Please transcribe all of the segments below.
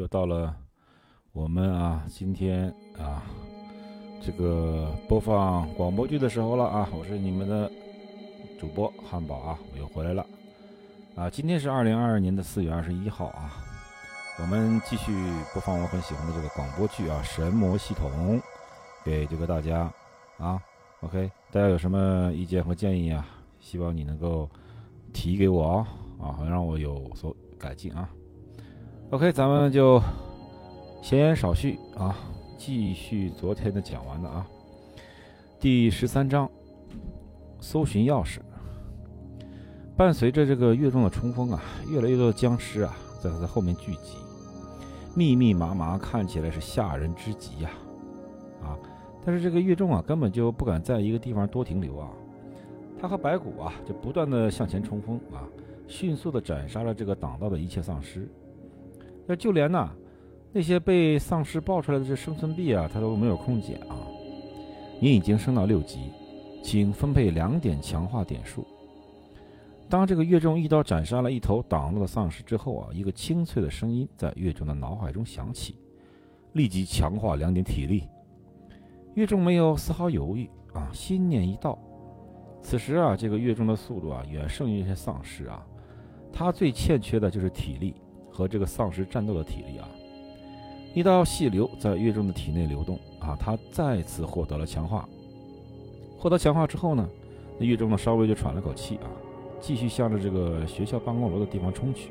又到了我们啊今天啊这个播放广播剧的时候了啊！我是你们的主播汉堡啊，我又回来了啊！今天是二零二二年的四月二十一号啊，我们继续播放我很喜欢的这个广播剧啊《神魔系统》给这个大家啊。OK，大家有什么意见和建议啊？希望你能够提给我啊，啊，让我有所改进啊。OK，咱们就闲言少叙啊，继续昨天的讲完的啊。第十三章，搜寻钥匙。伴随着这个月中的冲锋啊，越来越多的僵尸啊，在他的后面聚集，密密麻麻，看起来是吓人之极呀，啊！但是这个月中啊，根本就不敢在一个地方多停留啊，他和白骨啊，就不断的向前冲锋啊，迅速的斩杀了这个挡道的一切丧尸。那就连呐，那些被丧尸爆出来的这生存币啊，他都没有空捡啊。你已经升到六级，请分配两点强化点数。当这个月中一刀斩杀了一头挡路的丧尸之后啊，一个清脆的声音在月中的脑海中响起：立即强化两点体力。月中没有丝毫犹豫啊，心念一到。此时啊，这个月中的速度啊，远胜于一些丧尸啊，他最欠缺的就是体力。和这个丧尸战斗的体力啊，一道细流在月中的体内流动啊，他再次获得了强化。获得强化之后呢，那月中呢稍微就喘了口气啊，继续向着这个学校办公楼的地方冲去。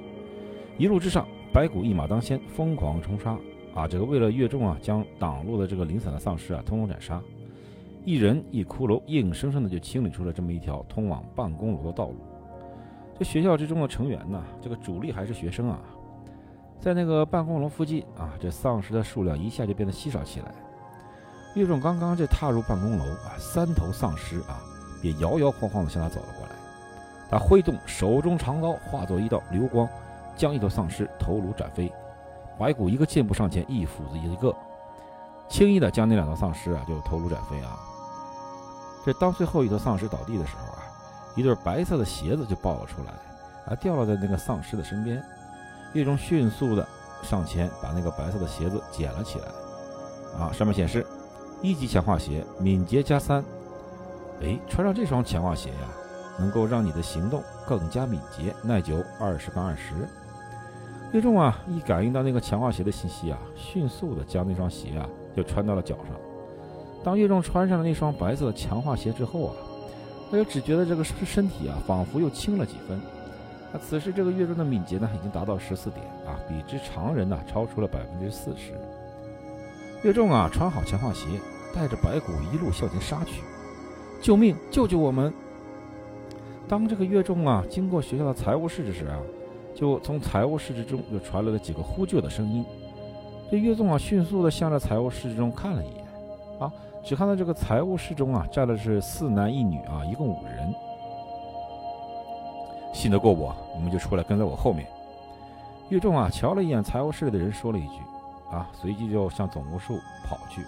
一路之上，白骨一马当先，疯狂冲杀啊！这个为了月中啊，将挡路的这个零散的丧尸啊，通通斩杀。一人一骷髅，硬生生的就清理出了这么一条通往办公楼的道路。这学校之中的成员呢，这个主力还是学生啊。在那个办公楼附近啊，这丧尸的数量一下就变得稀少起来。岳仲刚刚这踏入办公楼啊，三头丧尸啊，便摇摇晃晃地向他走了过来。他挥动手中长刀，化作一道流光，将一头丧尸头颅斩飞。白骨一个箭步上前，一斧子一个，轻易地将那两头丧尸啊就头颅斩飞啊。这当最后一头丧尸倒地的时候啊，一对白色的鞋子就爆了出来，啊，掉落在那个丧尸的身边。岳中迅速的上前，把那个白色的鞋子捡了起来。啊，上面显示一级强化鞋，敏捷加三。哎，穿上这双强化鞋呀，能够让你的行动更加敏捷，耐久二十杠二十。岳中啊，一感应到那个强化鞋的信息啊，迅速的将那双鞋啊就穿到了脚上。当岳中穿上了那双白色的强化鞋之后啊，他就只觉得这个身体啊，仿佛又轻了几分。那此时这个月中的敏捷呢，已经达到十四点啊，比之常人呢超出了百分之四十。月中啊，穿好强化鞋，带着白骨一路向前杀去。救命！救救我们！当这个月中啊经过学校的财务室之时啊，就从财务室之中又传来了几个呼救的声音。这月中啊迅速的向着财务室之中看了一眼，啊，只看到这个财务室中啊站的是四男一女啊，一共五人。信得过我，你们就出来跟在我后面。岳仲啊，瞧了一眼财务室里的人，说了一句：“啊，随即就向总务处跑去。”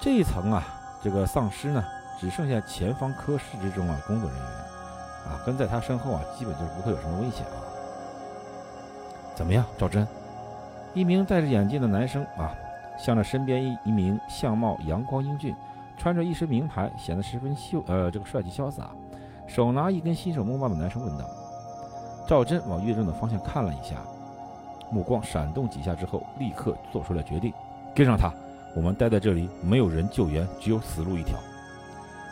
这一层啊，这个丧尸呢，只剩下前方科室之中啊工作人员啊，跟在他身后啊，基本就是不会有什么危险啊。怎么样，赵真？一名戴着眼镜的男生啊，向着身边一一名相貌阳光英俊、穿着一身名牌、显得十分秀呃这个帅气潇洒。手拿一根新手木棒的男生问道：“赵真往岳正的方向看了一下，目光闪动几下之后，立刻做出了决定，跟上他。我们待在这里，没有人救援，只有死路一条。”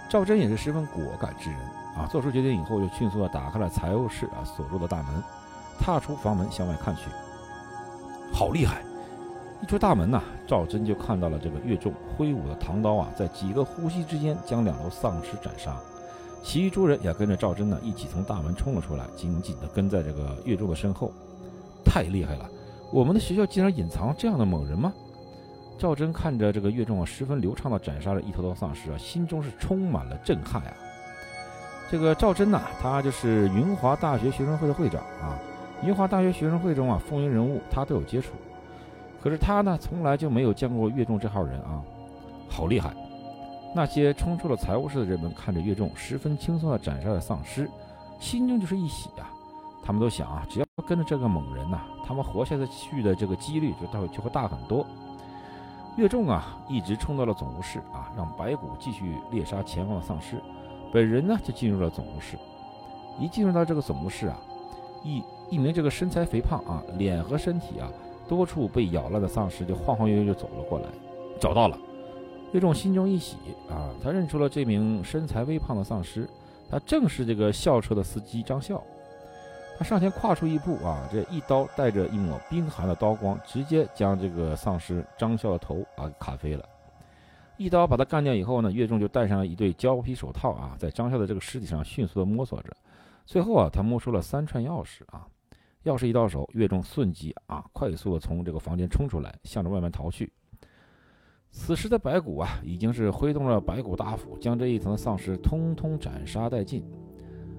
赵真也是十分果敢之人啊！做出决定以后，就迅速地打开了财务室啊锁住的大门，踏出房门向外看去。好厉害！一出大门呐，赵真就看到了这个岳仲挥舞的唐刀啊，在几个呼吸之间将两头丧尸斩杀。其余诸人也跟着赵真呢一起从大门冲了出来，紧紧地跟在这个岳仲的身后。太厉害了！我们的学校竟然隐藏这样的猛人吗？赵真看着这个岳仲啊，十分流畅地斩杀了一头头丧尸啊，心中是充满了震撼啊。这个赵真呐，他就是云华大学学生会的会长啊。云华大学学生会中啊，风云人物他都有接触，可是他呢，从来就没有见过岳仲这号人啊，好厉害！那些冲出了财务室的人们看着岳仲十分轻松地斩杀了丧尸，心中就是一喜啊！他们都想啊，只要跟着这个猛人呐，他们活下去的这个几率就大就会大很多。岳仲啊，一直冲到了总务室啊，让白骨继续猎杀前方的丧尸，本人呢就进入了总务室。一进入到这个总务室啊，一一名这个身材肥胖啊，脸和身体啊多处被咬烂的丧尸就晃晃悠悠就走了过来，找到了。岳仲心中一喜啊，他认出了这名身材微胖的丧尸，他正是这个校车的司机张笑。他上前跨出一步啊，这一刀带着一抹冰寒的刀光，直接将这个丧尸张笑的头啊砍飞了。一刀把他干掉以后呢，岳仲就戴上了一对胶皮手套啊，在张笑的这个尸体上迅速的摸索着。最后啊，他摸出了三串钥匙啊，钥匙一到手，岳仲瞬即啊快速的从这个房间冲出来，向着外面逃去。此时的白骨啊，已经是挥动了白骨大斧，将这一层丧尸通通斩杀殆尽。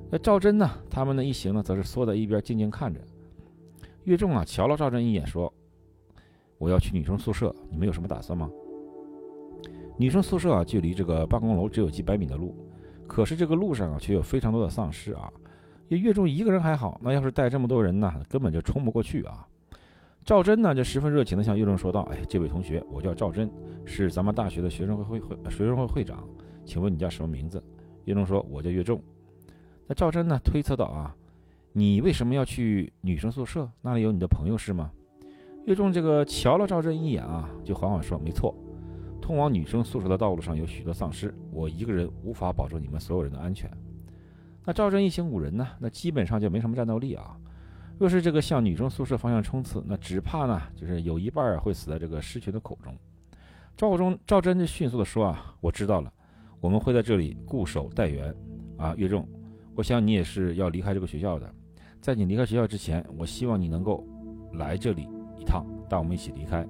那赵真呢？他们的一行呢，则是缩在一边静静看着。岳仲啊，瞧了赵真一眼，说：“我要去女生宿舍，你们有什么打算吗？”女生宿舍啊，距离这个办公楼只有几百米的路，可是这个路上啊，却有非常多的丧尸啊。岳仲一个人还好，那要是带这么多人呢，根本就冲不过去啊。赵真呢，就十分热情地向岳仲说道：“哎，这位同学，我叫赵真，是咱们大学的学生会会会学生会会长，请问你叫什么名字？”岳仲说：“我叫岳仲。”那赵真呢？推测到啊，你为什么要去女生宿舍？那里有你的朋友是吗？岳仲这个瞧了赵真一眼啊，就缓缓说：“没错，通往女生宿舍的道路上有许多丧尸，我一个人无法保证你们所有人的安全。”那赵真一行五人呢？那基本上就没什么战斗力啊。若是这个向女生宿舍方向冲刺，那只怕呢，就是有一半会死在这个狮群的口中。赵忠赵真就迅速的说：“啊，我知道了，我们会在这里固守待援。”啊，岳仲。我想你也是要离开这个学校的，在你离开学校之前，我希望你能够来这里一趟，带我们一起离开。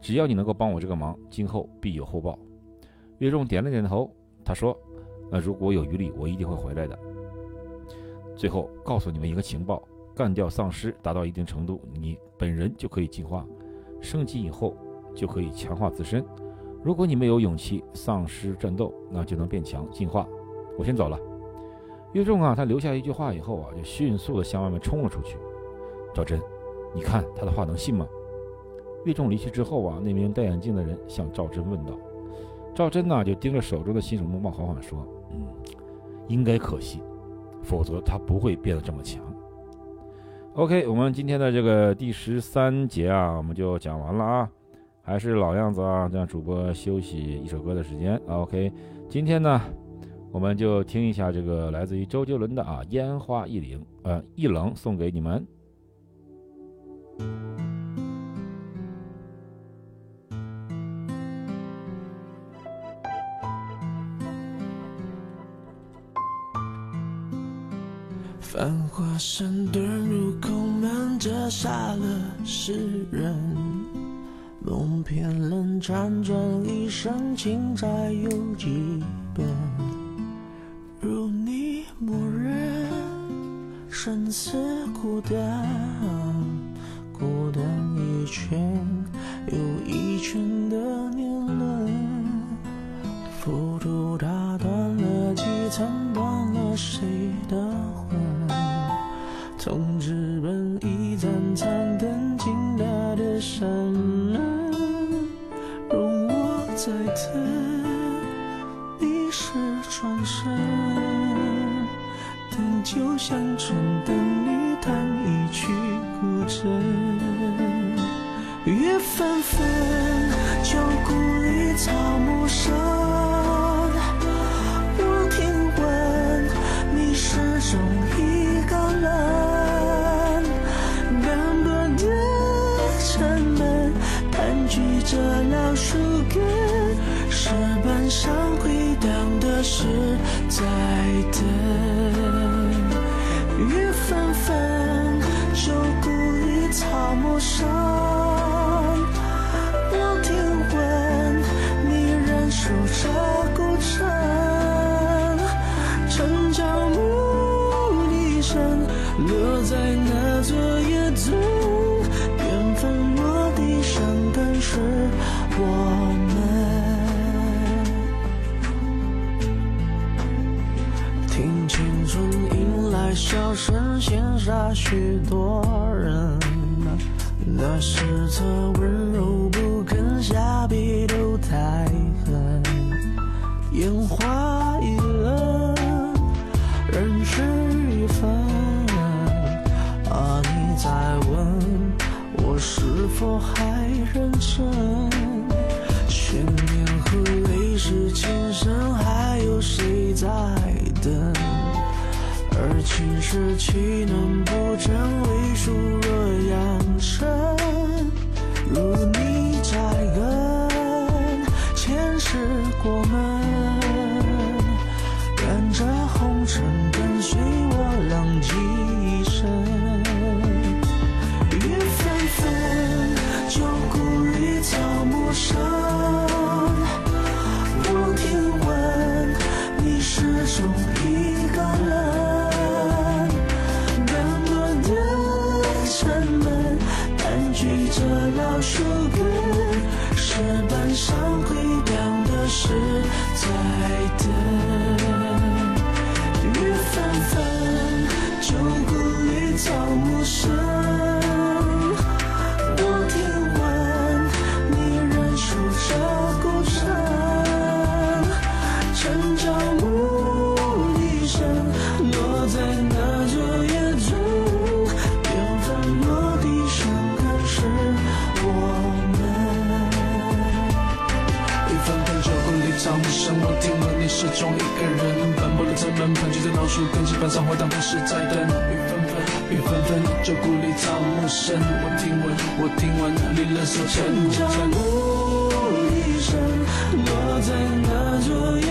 只要你能够帮我这个忙，今后必有厚报。岳仲点了点头，他说：“那如果有余力，我一定会回来的。”最后告诉你们一个情报：干掉丧尸达到一定程度，你本人就可以进化，升级以后就可以强化自身。如果你没有勇气丧尸战斗，那就能变强进化。我先走了。岳仲啊，他留下一句话以后啊，就迅速的向外面冲了出去。赵真，你看他的话能信吗？岳仲离去之后啊，那名戴眼镜的人向赵真问道。赵真呢，就盯着手中的新手木棒，缓缓说：“嗯，应该可信，否则他不会变得这么强。” OK，我们今天的这个第十三节啊，我们就讲完了啊。还是老样子啊，让主播休息一首歌的时间。OK，今天呢。我们就听一下这个来自于周杰伦的啊，烟花易冷，呃，易冷送给你们。繁华山遁入空门，折煞了世人。梦偏冷，辗转一生，情债有几本？如你默认，生死孤单，孤单一圈又一圈的年轮，浮屠打断了几层，断了谁的残灯，倾大的山门，容我再等。你是转身，等酒香醇，等你弹一曲古筝。月纷纷，旧故里草木笑声羡煞许多策温柔不肯下笔都太狠，烟花易冷，人事已分。啊，你在问我是否还认真？千年和泪湿情深，还有谁在等？而情是岂能不真？为数若扬尘，如你在根，前世过门，跟着红尘树根，基板上回荡都是在等。雨纷纷，雨纷纷，旧故里草木深，我听闻，我听闻你仍守沉城郊沉。牧笛声落在那旧夜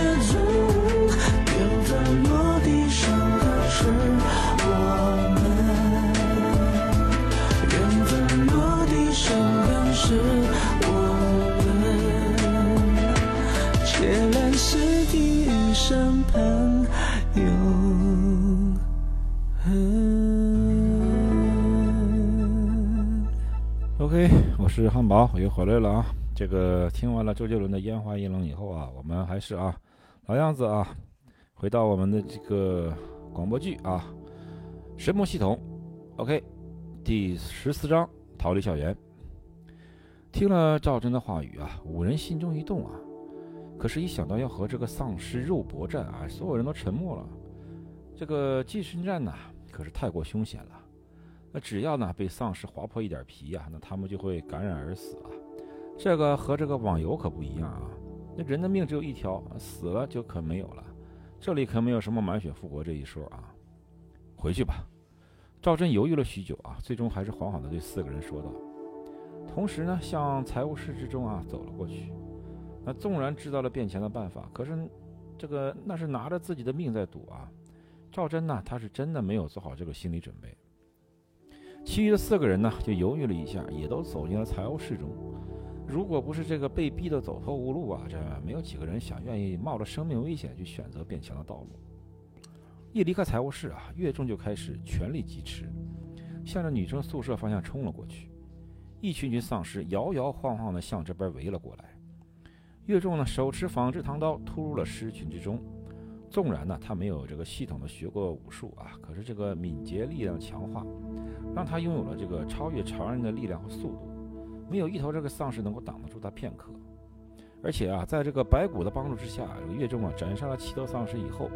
是汉堡，我又回来了啊。这个听完了周杰伦的《烟花易冷》以后啊，我们还是啊老样子啊，回到我们的这个广播剧啊，《神魔系统》。OK，第十四章《逃离校园》。听了赵真的话语啊，五人心中一动啊。可是，一想到要和这个丧尸肉搏战啊，所有人都沉默了。这个近身战呐，可是太过凶险了。那只要呢被丧尸划破一点皮呀、那他们就会感染而死啊。这个和这个网游可不一样啊，那人的命只有一条，死了就可没有了。这里可没有什么满血复活这一说啊。回去吧。赵真犹豫了许久啊，最终还是缓缓地对四个人说道，同时呢向财务室之中啊走了过去。那纵然知道了变钱的办法，可是这个那是拿着自己的命在赌啊。赵真呢，他是真的没有做好这个心理准备。其余的四个人呢，就犹豫了一下，也都走进了财务室中。如果不是这个被逼得走投无路啊，这没有几个人想愿意冒着生命危险去选择变强的道路。一离开财务室啊，岳仲就开始全力疾驰，向着女生宿舍方向冲了过去。一群群丧尸摇摇晃晃地向这边围了过来。岳仲呢，手持仿制唐刀突入了尸群之中。纵然呢，他没有这个系统的学过武术啊，可是这个敏捷力量强化，让他拥有了这个超越常人的力量和速度，没有一头这个丧尸能够挡得住他片刻。而且啊，在这个白骨的帮助之下，这个岳仲啊斩杀了七头丧尸以后，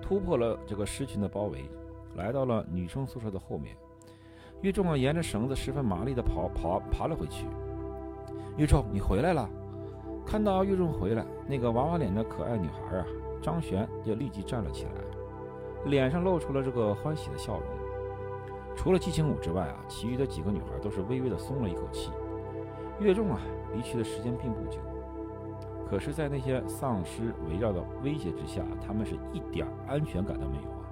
突破了这个狮群的包围，来到了女生宿舍的后面。岳仲啊沿着绳子十分麻利地跑跑爬了回去。岳仲，你回来了！看到岳仲回来，那个娃娃脸的可爱女孩啊，张璇也立即站了起来，脸上露出了这个欢喜的笑容。除了季青武之外啊，其余的几个女孩都是微微的松了一口气。岳仲啊，离去的时间并不久，可是，在那些丧尸围绕的威胁之下，他们是一点安全感都没有啊。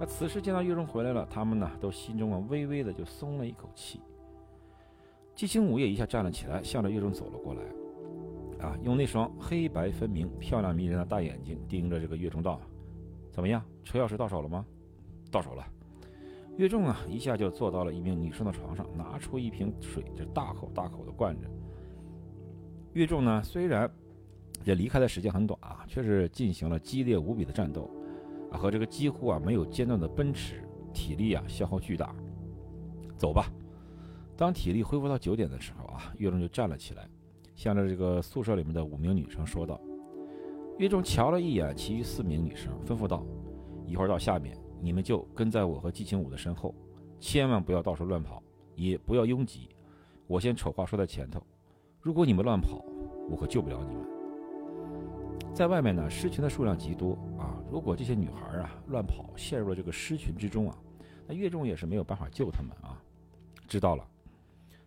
那此时见到岳仲回来了，他们呢，都心中啊微微的就松了一口气。季青武也一下站了起来，向着岳仲走了过来。啊，用那双黑白分明、漂亮迷人的大眼睛盯着这个岳仲道：“怎么样，车钥匙到手了吗？”“到手了。”岳仲啊，一下就坐到了一名女生的床上，拿出一瓶水，就大口大口的灌着。岳仲呢，虽然这离开的时间很短啊，却是进行了激烈无比的战斗，啊，和这个几乎啊没有间断的奔驰，体力啊消耗巨大。走吧。当体力恢复到九点的时候啊，岳仲就站了起来，向着这个宿舍里面的五名女生说道：“岳仲瞧了一眼其余四名女生，吩咐道：‘一会儿到下面，你们就跟在我和季青武的身后，千万不要到处乱跑，也不要拥挤。我先丑话说在前头，如果你们乱跑，我可救不了你们。’在外面呢，狮群的数量极多啊，如果这些女孩啊乱跑，陷入了这个狮群之中啊，那岳仲也是没有办法救他们啊。知道了。”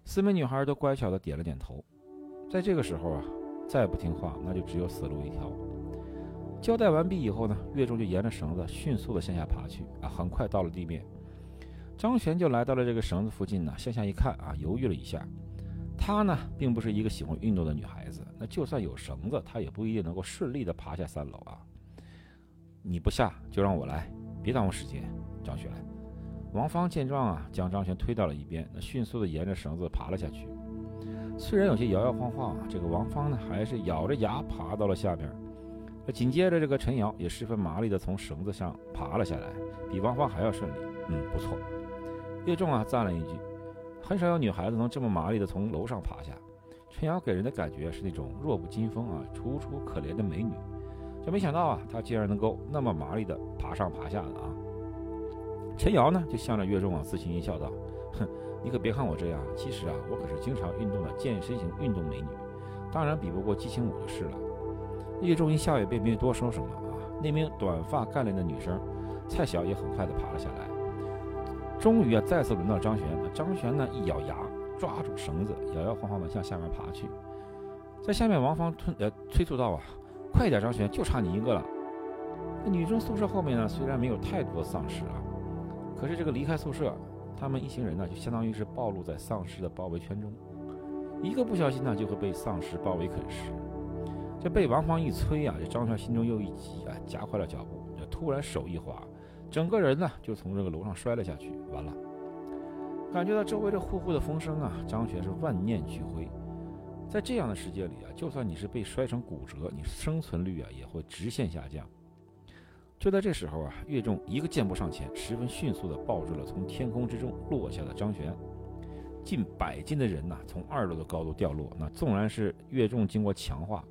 四名女孩都乖巧的点了点头。在这个时候啊，再不听话，那就只有死路一条。交代完毕以后呢，岳中就沿着绳子迅速的向下爬去啊，很快到了地面。张璇就来到了这个绳子附近呢，向下一看啊，犹豫了一下。她呢，并不是一个喜欢运动的女孩子，那就算有绳子，她也不一定能够顺利的爬下三楼啊。你不下就让我来，别耽误时间，张璇。王芳见状啊，将张璇推到了一边，那迅速的沿着绳子爬了下去。虽然有些摇摇晃晃啊，这个王芳呢还是咬着牙爬到了下边。紧接着，这个陈瑶也十分麻利的从绳子上爬了下来，比王芳还要顺利。嗯，不错。岳仲啊赞了一句：“很少有女孩子能这么麻利的从楼上爬下。”陈瑶给人的感觉是那种弱不禁风啊、楚楚可怜的美女，就没想到啊，她竟然能够那么麻利的爬上爬下的啊。陈瑶呢，就向着岳仲啊自信一笑，道：“哼，你可别看我这样，其实啊，我可是经常运动的健身型运动美女，当然比不过激情舞就是了。”叶仲一笑，也并没有多说什么啊。那名短发干练的女生蔡晓也很快的爬了下来。终于啊，再次轮到张璇。张璇呢，一咬牙，抓住绳子，摇摇晃晃的向下面爬去。在下面，王芳吞呃催促道：“啊，快点，张璇，就差你一个了。”那女生宿舍后面呢，虽然没有太多丧尸啊。可是这个离开宿舍，他们一行人呢，就相当于是暴露在丧尸的包围圈中，一个不小心呢，就会被丧尸包围啃食。这被王芳一催啊，这张全心中又一急啊，加快了脚步。这突然手一滑，整个人呢就从这个楼上摔了下去。完了，感觉到周围这呼呼的风声啊，张全是万念俱灰。在这样的世界里啊，就算你是被摔成骨折，你生存率啊也会直线下降。就在这时候啊，岳仲一个箭步上前，十分迅速地抱住了从天空之中落下的张玄。近百斤的人呐，从二楼的高度掉落，那纵然是岳仲经过强化，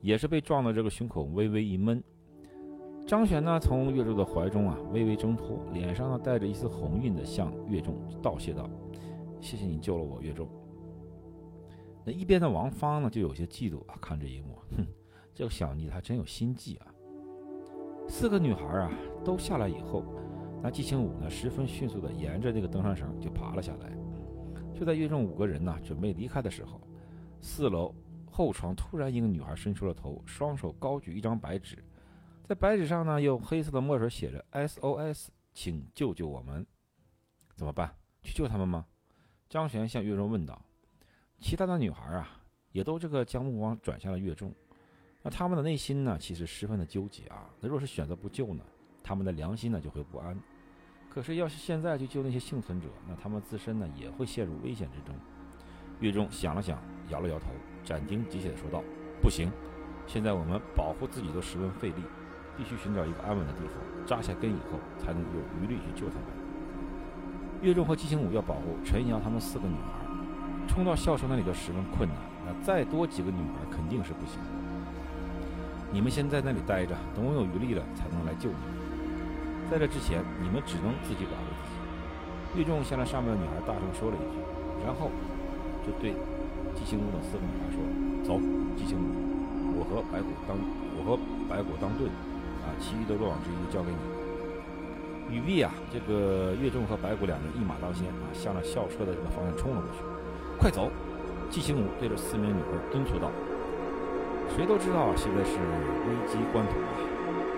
也是被撞的这个胸口微微一闷。张玄呢，从岳仲的怀中啊微微挣脱，脸上呢带着一丝红晕的向岳仲道谢道：“谢谢你救了我，岳仲。”那一边的王芳呢，就有些嫉妒啊，看这一幕，哼，这个小妮子还真有心计啊。四个女孩啊都下来以后，那季青武呢十分迅速地沿着那个登山绳就爬了下来。就在岳仲五个人呢准备离开的时候，四楼后窗突然一个女孩伸出了头，双手高举一张白纸，在白纸上呢用黑色的墨水写着 “SOS，请救救我们”。怎么办？去救他们吗？张璇向岳仲问道。其他的女孩啊也都这个将目光转向了岳仲。那他们的内心呢，其实十分的纠结啊。那若是选择不救呢，他们的良心呢就会不安。可是要是现在去救那些幸存者，那他们自身呢也会陷入危险之中。岳仲想了想，摇了摇头，斩钉截铁地说道：“不行，现在我们保护自己都十分费力，必须寻找一个安稳的地方扎下根以后，才能有余力去救他们。”岳仲和季星武要保护陈瑶他们四个女孩，冲到校舍那里就十分困难。那再多几个女孩肯定是不行的。你们先在那里待着，等我有余力了才能来救你们。在这之前，你们只能自己保护自己。岳仲向那上面的女孩大声说了一句，然后就对季青武等四个女孩说：“走，季青武，我和白骨当我和白骨当盾，啊，其余的落网之鱼交给你。”语毕啊，这个岳仲和白骨两人一马当先啊，向着校车的这个方向冲了过去。快走！季青武对着四名女孩敦促道。谁都知道现在是危机关头啊！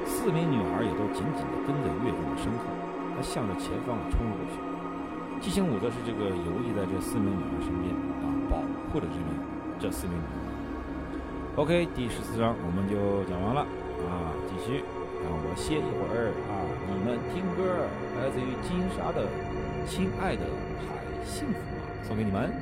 四名女孩也都紧紧地跟在岳仲的身后，他向着前方冲了过去。季星武则是这个游弋在这四名女孩身边啊，保护着这名这四名女孩。OK，第十四章我们就讲完了啊，继续，让我歇一会儿啊！你们听歌，来自于金沙的《亲爱的还幸福吗》，送给你们。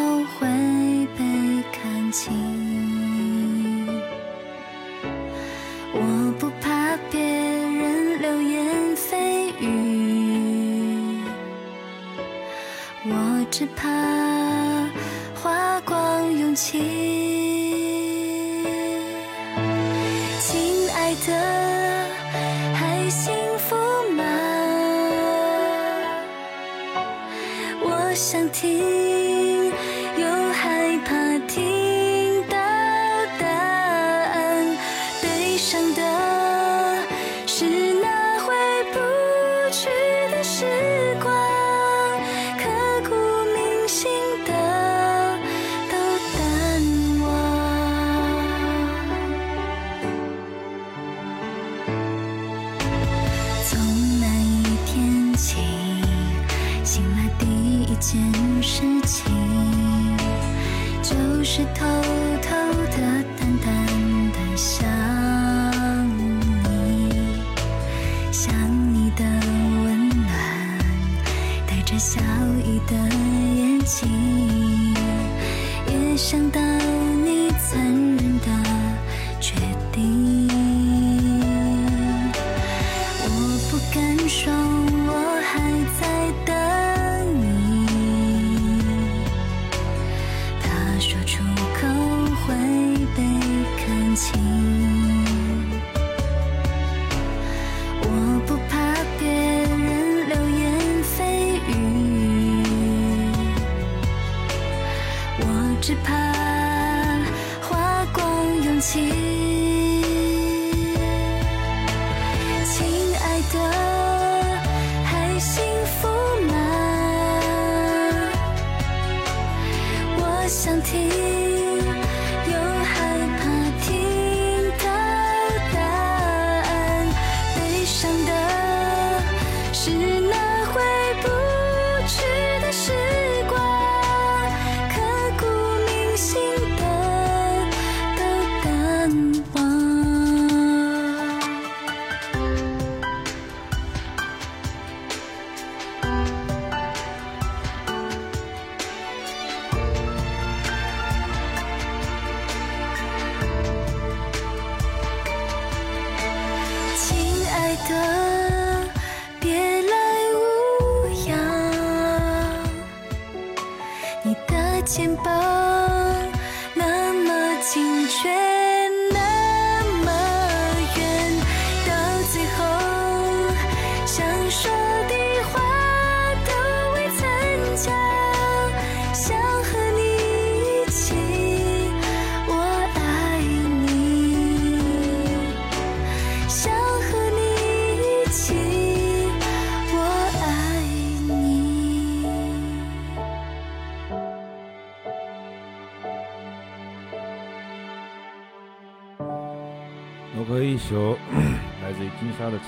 都会被看清。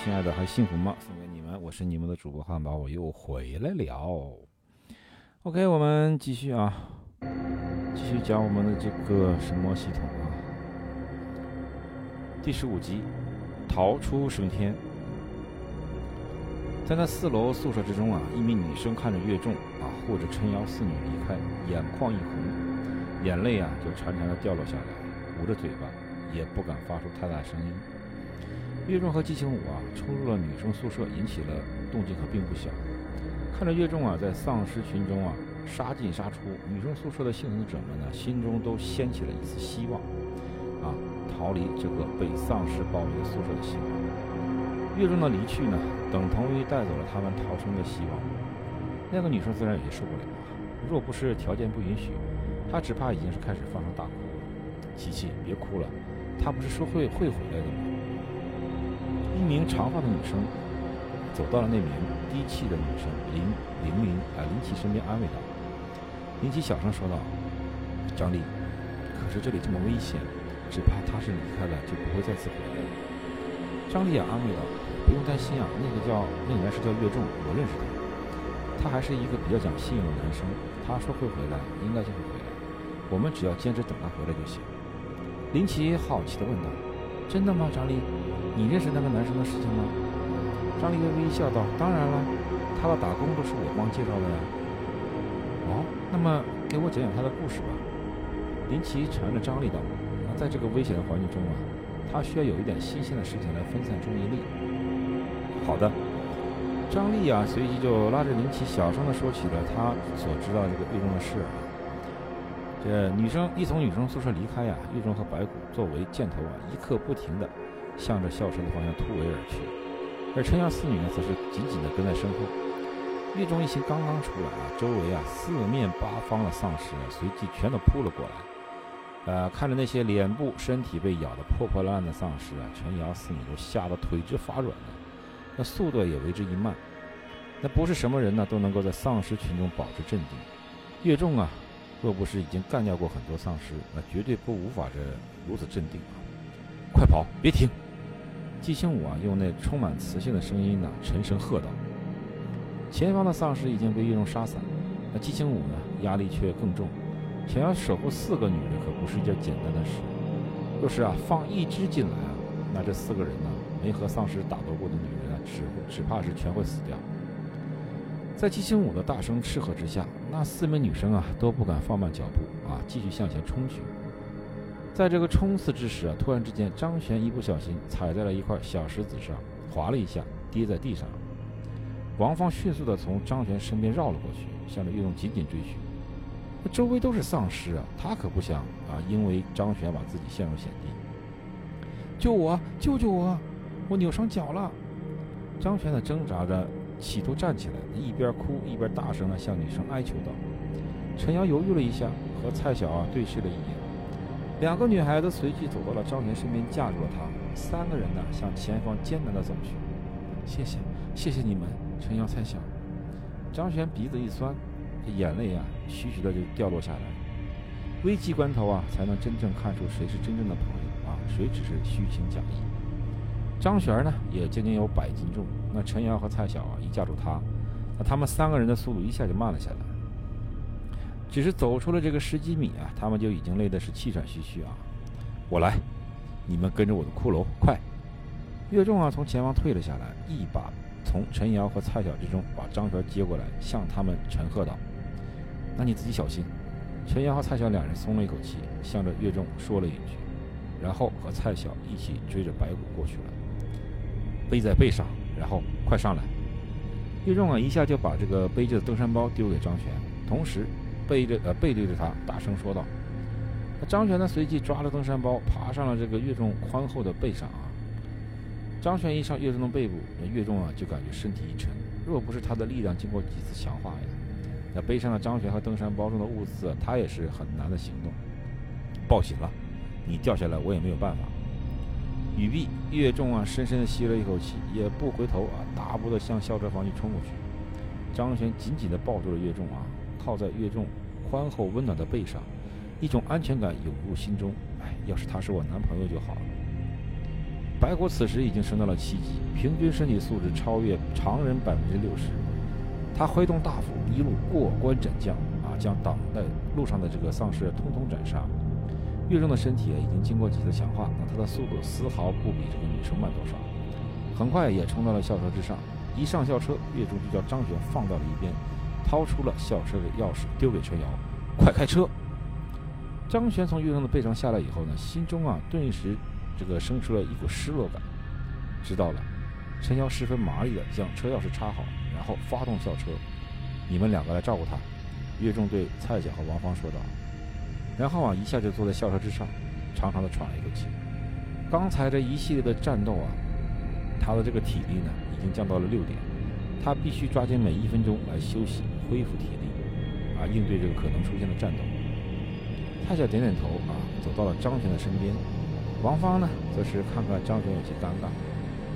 亲爱的还幸福吗》，送给你们，我是你们的主播汉堡，我又回来了。OK，我们继续啊，继续讲我们的这个神魔系统啊，第十五集，逃出升天。在那四楼宿舍之中啊，一名女生看着岳仲啊护着陈瑶四女离开，眼眶一红，眼泪啊就潺潺的掉落下来，捂着嘴巴，也不敢发出太大声音。岳仲和激情舞啊冲入了女生宿舍，引起了动静可并不小。看着岳仲啊在丧尸群中啊杀进杀出，女生宿舍的幸存者们呢心中都掀起了一丝希望，啊逃离这个被丧尸包围的宿舍的希望。岳仲的离去呢，等同于带走了他们逃生的希望。那个女生自然有些受不了啊，若不是条件不允许，她只怕已经是开始放声大哭了。琪琪，别哭了，她不是说会会回来的吗？一名长发的女生走到了那名低气的女生林林林啊林奇身边，安慰道：“林奇小声说道，张丽，可是这里这么危险，只怕他是离开了就不会再次回来了。”张丽也安慰道：“不用担心啊，那个叫那个人是叫岳仲，我认识他，他还是一个比较讲信用的男生。他说会回来，应该就会回来。我们只要坚持等他回来就行。”林奇好奇地问道：“真的吗，张丽？你认识那个男生的事情吗？”张丽微微笑道：“当然了，他的打工都是我帮介绍的呀。”哦，那么给我讲讲他的故事吧。林奇缠着张丽道：“那在这个危险的环境中啊，他需要有一点新鲜的事情来分散注意力。”好的，张丽啊，随即就拉着林奇小声地说起了他所知道这个狱中的事啊。这女生一从女生宿舍离开呀，狱中和白骨作为箭头啊，一刻不停地向着校舍的方向突围而去。而陈阳四女呢，则是紧紧地跟在身后。狱中一行刚刚出来啊，周围啊四面八方的丧尸啊，随即全都扑了过来。呃，看着那些脸部、身体被咬得破破烂烂的丧尸啊，陈瑶四女都吓得腿直发软了，那速度也为之一慢。那不是什么人呢，都能够在丧尸群中保持镇定。岳仲啊，若不是已经干掉过很多丧尸，那绝对不无法这如此镇定啊！快跑，别停！季星武啊，用那充满磁性的声音呢，沉声喝道：“前方的丧尸已经被岳仲杀散，那季星武呢，压力却更重。想要守护四个女人，可不是一件简单的事。若是啊，放一只进来啊，那这四个人呢，没和丧尸打斗过的女人啊，只只怕是全会死掉。”在季星武的大声斥喝之下，那四名女生啊，都不敢放慢脚步啊，继续向前冲去。在这个冲刺之时啊，突然之间，张璇一不小心踩在了一块小石子上，滑了一下，跌在地上。王芳迅速地从张璇身边绕了过去，向着岳仲紧紧追寻。那周围都是丧尸啊，他可不想啊，因为张璇把自己陷入险地。救我！救救我！我扭伤脚了！张璇呢，挣扎着企图站起来，一边哭一边大声地向女生哀求道。陈瑶犹豫了一下，和蔡晓啊对视了一眼。两个女孩子随即走到了张璇身边，架住了他。三个人呢，向前方艰难地走去。谢谢，谢谢你们，陈瑶、蔡晓。张璇鼻子一酸，这眼泪啊，徐徐的就掉落下来。危急关头啊，才能真正看出谁是真正的朋友啊，谁只是虚情假意。张璇呢，也将近有百斤重。那陈瑶和蔡晓啊，一架住他，那他们三个人的速度一下就慢了下来。只是走出了这个十几米啊，他们就已经累得是气喘吁吁啊！我来，你们跟着我的骷髅，快！岳仲啊，从前方退了下来，一把从陈瑶和蔡晓之中把张全接过来，向他们陈喝道：“那你自己小心。”陈瑶和蔡晓两人松了一口气，向着岳仲说了一句，然后和蔡晓一起追着白骨过去了，背在背上，然后快上来！岳仲啊，一下就把这个背着的登山包丢给张璇，同时。背着呃背对着他，大声说道：“那张璇呢？随即抓着登山包，爬上了这个岳仲宽厚的背上啊。张璇一上岳仲的背部，那岳仲啊就感觉身体一沉。若不是他的力量经过几次强化呀，那背上的张璇和登山包中的物资，他也是很难的行动。报喜了，你掉下来我也没有办法。”语毕，岳仲啊深深的吸了一口气，也不回头啊，大步的向校车房去冲过去。张璇紧紧的抱住了岳仲啊。靠在岳仲宽厚温暖的背上，一种安全感涌入心中。哎，要是他是我男朋友就好了。白骨此时已经升到了七级，平均身体素质超越常人百分之六十。他挥动大斧，一路过关斩将，啊，将挡在路上的这个丧尸通通斩杀。岳仲的身体已经经过几次强化，那他的速度丝毫不比这个女生慢多少。很快也冲到了校车之上，一上校车，岳中就将张雪放到了一边。掏出了校车的钥匙，丢给陈瑶：“快开车！”张璇从岳仲的背上下来以后呢，心中啊顿时这个生出了一股失落感。知道了，陈瑶十分麻利的将车钥匙插好，然后发动校车：“你们两个来照顾他。”岳仲对蔡姐和王芳说道。然后啊，一下就坐在校车之上，长长的喘了一口气。刚才这一系列的战斗啊，他的这个体力呢，已经降到了六点，他必须抓紧每一分钟来休息。恢复体力，啊，应对这个可能出现的战斗。蔡晓点点头，啊，走到了张璇的身边。王芳呢，则是看看张璇有些尴尬。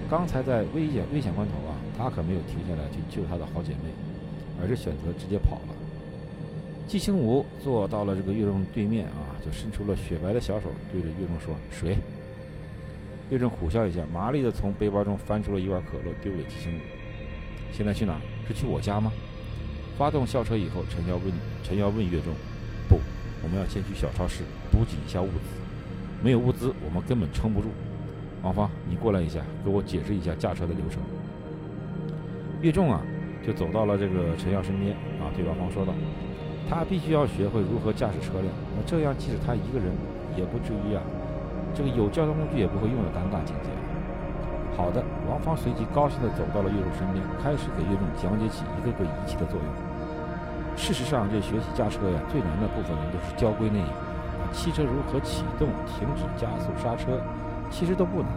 刚才在危险危险关头啊，他可没有停下来去救他的好姐妹，而是选择直接跑了。季清武坐到了这个岳正对面啊，就伸出了雪白的小手，对着岳正说：“水。”岳正苦笑一下，麻利地从背包中翻出了一罐可乐，丢给季清武。现在去哪儿？是去我家吗？发动校车以后，陈瑶问陈瑶问岳仲：“不，我们要先去小超市补给一下物资。没有物资，我们根本撑不住。”王芳，你过来一下，给我解释一下驾车的流程。岳仲啊，就走到了这个陈瑶身边啊，对王芳说道：“他必须要学会如何驾驶车辆，那这样即使他一个人，也不至于啊，这个有交通工具也不会用的尴尬境界。”好的，王芳随即高兴地走到了岳仲身边，开始给岳仲讲解起一个个仪器的作用。事实上，这学习驾车呀，最难的部分呢，都是交规那一步。汽车如何启动、停止、加速、刹车。其实都不难，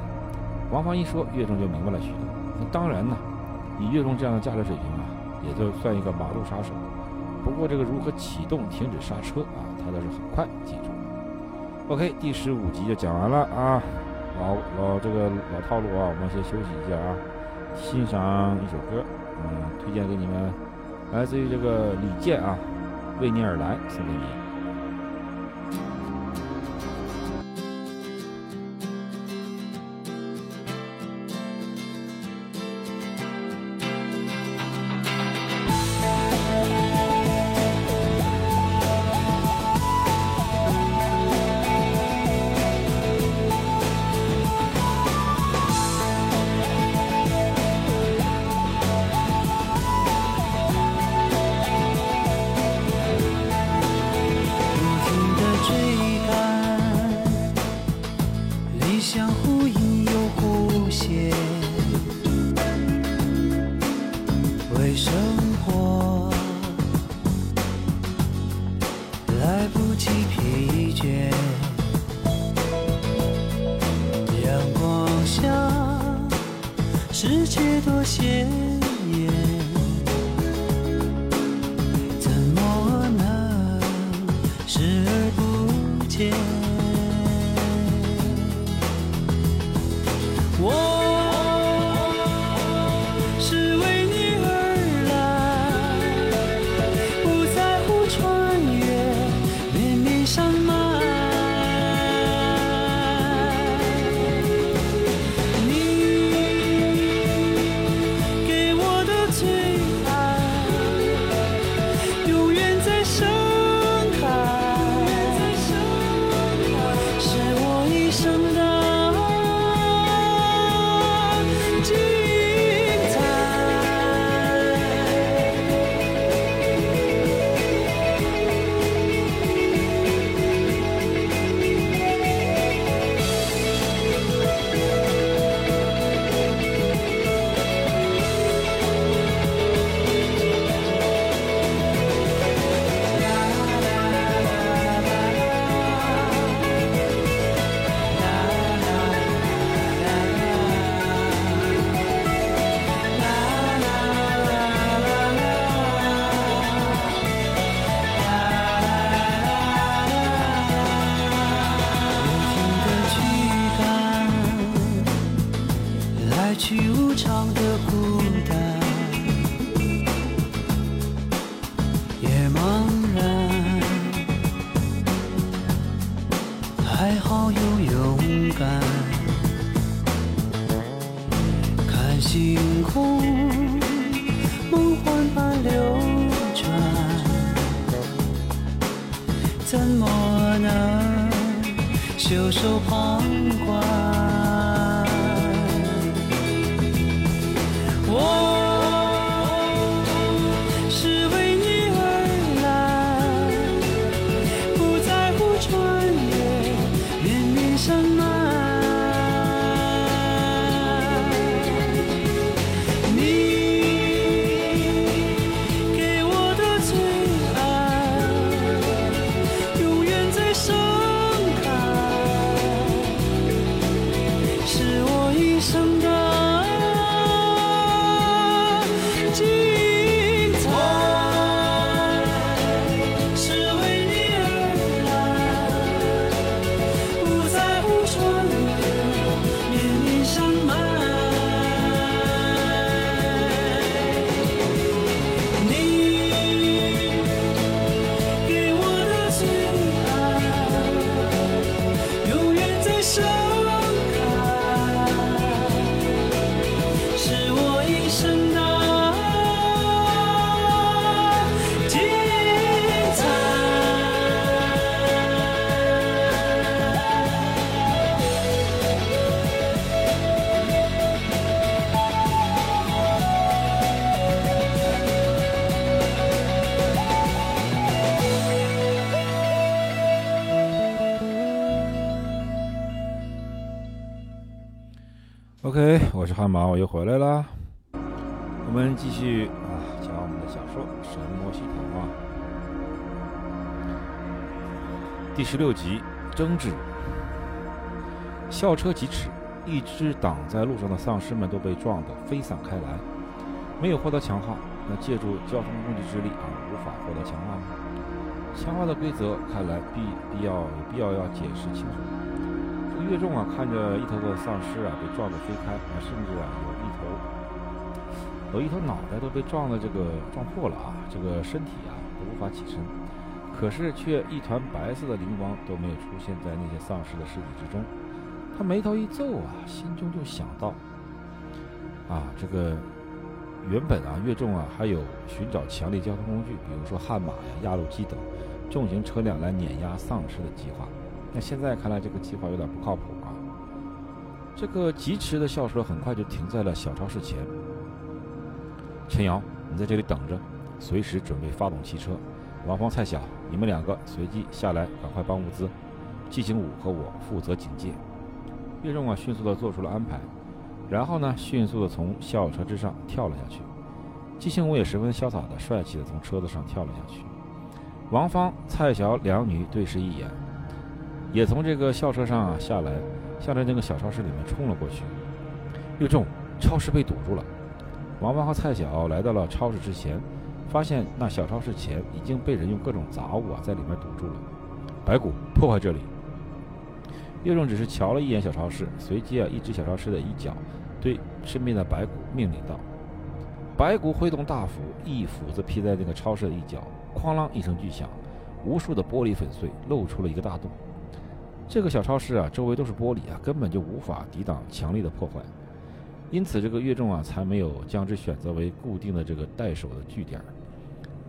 王芳一说，岳仲就明白了许多。那当然呢，以岳仲这样的驾驶水平啊，也就算一个马路杀手。不过这个如何启动、停止、刹车啊，他倒是很快记住了。OK，第十五集就讲完了啊，老老这个老套路啊，我们先休息一下啊，欣赏一首歌，嗯，推荐给你们，来自于这个李健啊，《为你而来》，送给你。OK，我，又回来啦。我们继续啊，讲我们的小说《神魔系统》啊，第十六集争执。校车疾驰，一只挡在路上的丧尸们都被撞得飞散开来，没有获得强化。那借助交通工具之力啊，无法获得强化？强化的规则看来必必要有必要要解释清楚。岳仲啊，看着一头的丧尸啊被撞得飞开，啊，甚至啊有一头有一头脑袋都被撞的这个撞破了啊，这个身体啊都无法起身，可是却一团白色的灵光都没有出现在那些丧尸的尸体之中。他眉头一皱啊，心中就想到啊，这个。原本啊，越重啊，还有寻找强力交通工具，比如说悍马呀、压路机等重型车辆来碾压丧尸的计划。那现在看来，这个计划有点不靠谱啊。这个疾驰的校车很快就停在了小超市前。陈瑶，你在这里等着，随时准备发动汽车。王芳、蔡晓，你们两个随即下来，赶快搬物资。季行武和我负责警戒。越重啊，迅速地做出了安排。然后呢，迅速地从校车之上跳了下去。季兴武也十分潇洒的、帅气的从车子上跳了下去。王芳、蔡晓两女对视一眼，也从这个校车上啊下来，向着那个小超市里面冲了过去。岳仲，超市被堵住了。王八和蔡晓来到了超市之前，发现那小超市前已经被人用各种杂物啊在里面堵住了。白骨，破坏这里。岳仲只是瞧了一眼小超市，随即啊一指小超市的一角。对身边的白骨命令道：“白骨挥动大斧，一斧子劈在那个超市的一角，哐啷一声巨响，无数的玻璃粉碎，露出了一个大洞。这个小超市啊，周围都是玻璃啊，根本就无法抵挡强力的破坏。因此，这个岳仲啊，才没有将之选择为固定的这个待守的据点。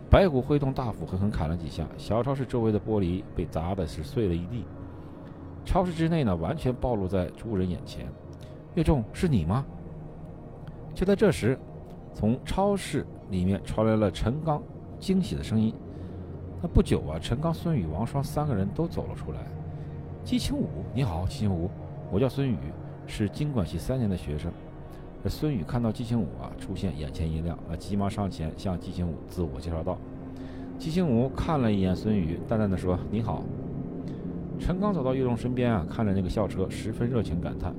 白骨挥动大斧，狠狠砍了几下，小超市周围的玻璃被砸的是碎了一地。超市之内呢，完全暴露在诸人眼前。”岳仲，是你吗？就在这时，从超市里面传来了陈刚惊喜的声音。那不久啊，陈刚、孙宇、王双三个人都走了出来。姬清武，你好，姬清武，我叫孙宇，是经管系三年的学生。这孙宇看到姬清武啊出现，眼前一亮，啊，急忙上前向姬清武自我介绍道。姬清武看了一眼孙宇，淡淡的说：“你好。”陈刚走到岳仲身边啊，看着那个校车，十分热情感叹。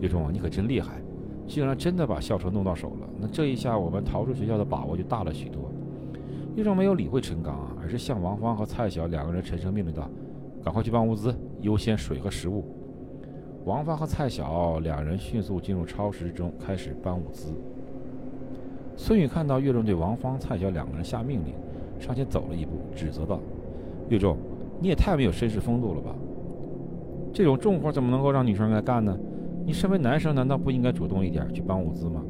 岳中啊，你可真厉害，竟然真的把校车弄到手了。那这一下，我们逃出学校的把握就大了许多。岳中没有理会陈刚啊，而是向王芳和蔡晓两个人沉声命令道：“赶快去搬物资，优先水和食物。”王芳和蔡晓两人迅速进入超市中，开始搬物资。孙宇看到岳仲对王芳、蔡晓两个人下命令，上前走了一步，指责道：“岳仲，你也太没有绅士风度了吧！这种重活怎么能够让女生来干呢？”你身为男生，难道不应该主动一点去搬物资吗？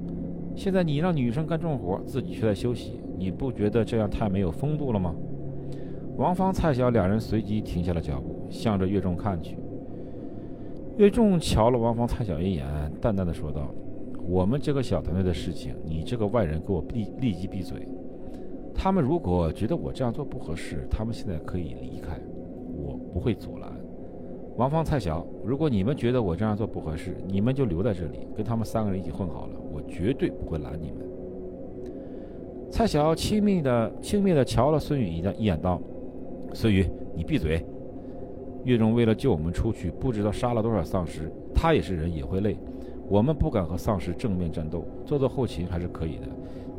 现在你让女生干重活，自己却在休息，你不觉得这样太没有风度了吗？王芳、蔡晓两人随即停下了脚步，向着岳仲看去。岳仲瞧了王芳、蔡晓一眼，淡淡的说道：“我们这个小团队的事情，你这个外人给我立立即闭嘴。他们如果觉得我这样做不合适，他们现在可以离开，我不会阻拦。”王芳、蔡晓，如果你们觉得我这样做不合适，你们就留在这里，跟他们三个人一起混好了。我绝对不会拦你们。蔡晓轻蔑的、轻蔑的瞧了孙宇一眼，一眼道：“孙宇，你闭嘴。岳中为了救我们出去，不知道杀了多少丧尸。他也是人，也会累。我们不敢和丧尸正面战斗，做做后勤还是可以的。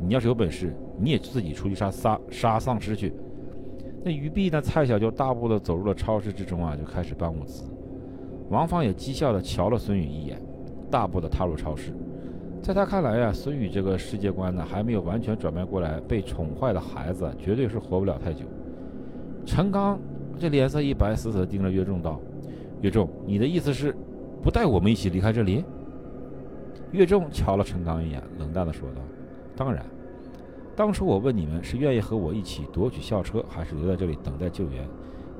你要是有本事，你也自己出去杀杀杀丧尸去。”那于碧呢？蔡晓就大步的走入了超市之中啊，就开始搬物资。王芳也讥笑的瞧了孙宇一眼，大步的踏入超市。在他看来呀，孙宇这个世界观呢，还没有完全转变过来，被宠坏的孩子绝对是活不了太久。陈刚这脸色一白，死死的盯着岳仲道：“岳仲，你的意思是不带我们一起离开这里？”岳仲瞧了陈刚一眼，冷淡的说道：“当然。”当初我问你们是愿意和我一起夺取校车，还是留在这里等待救援？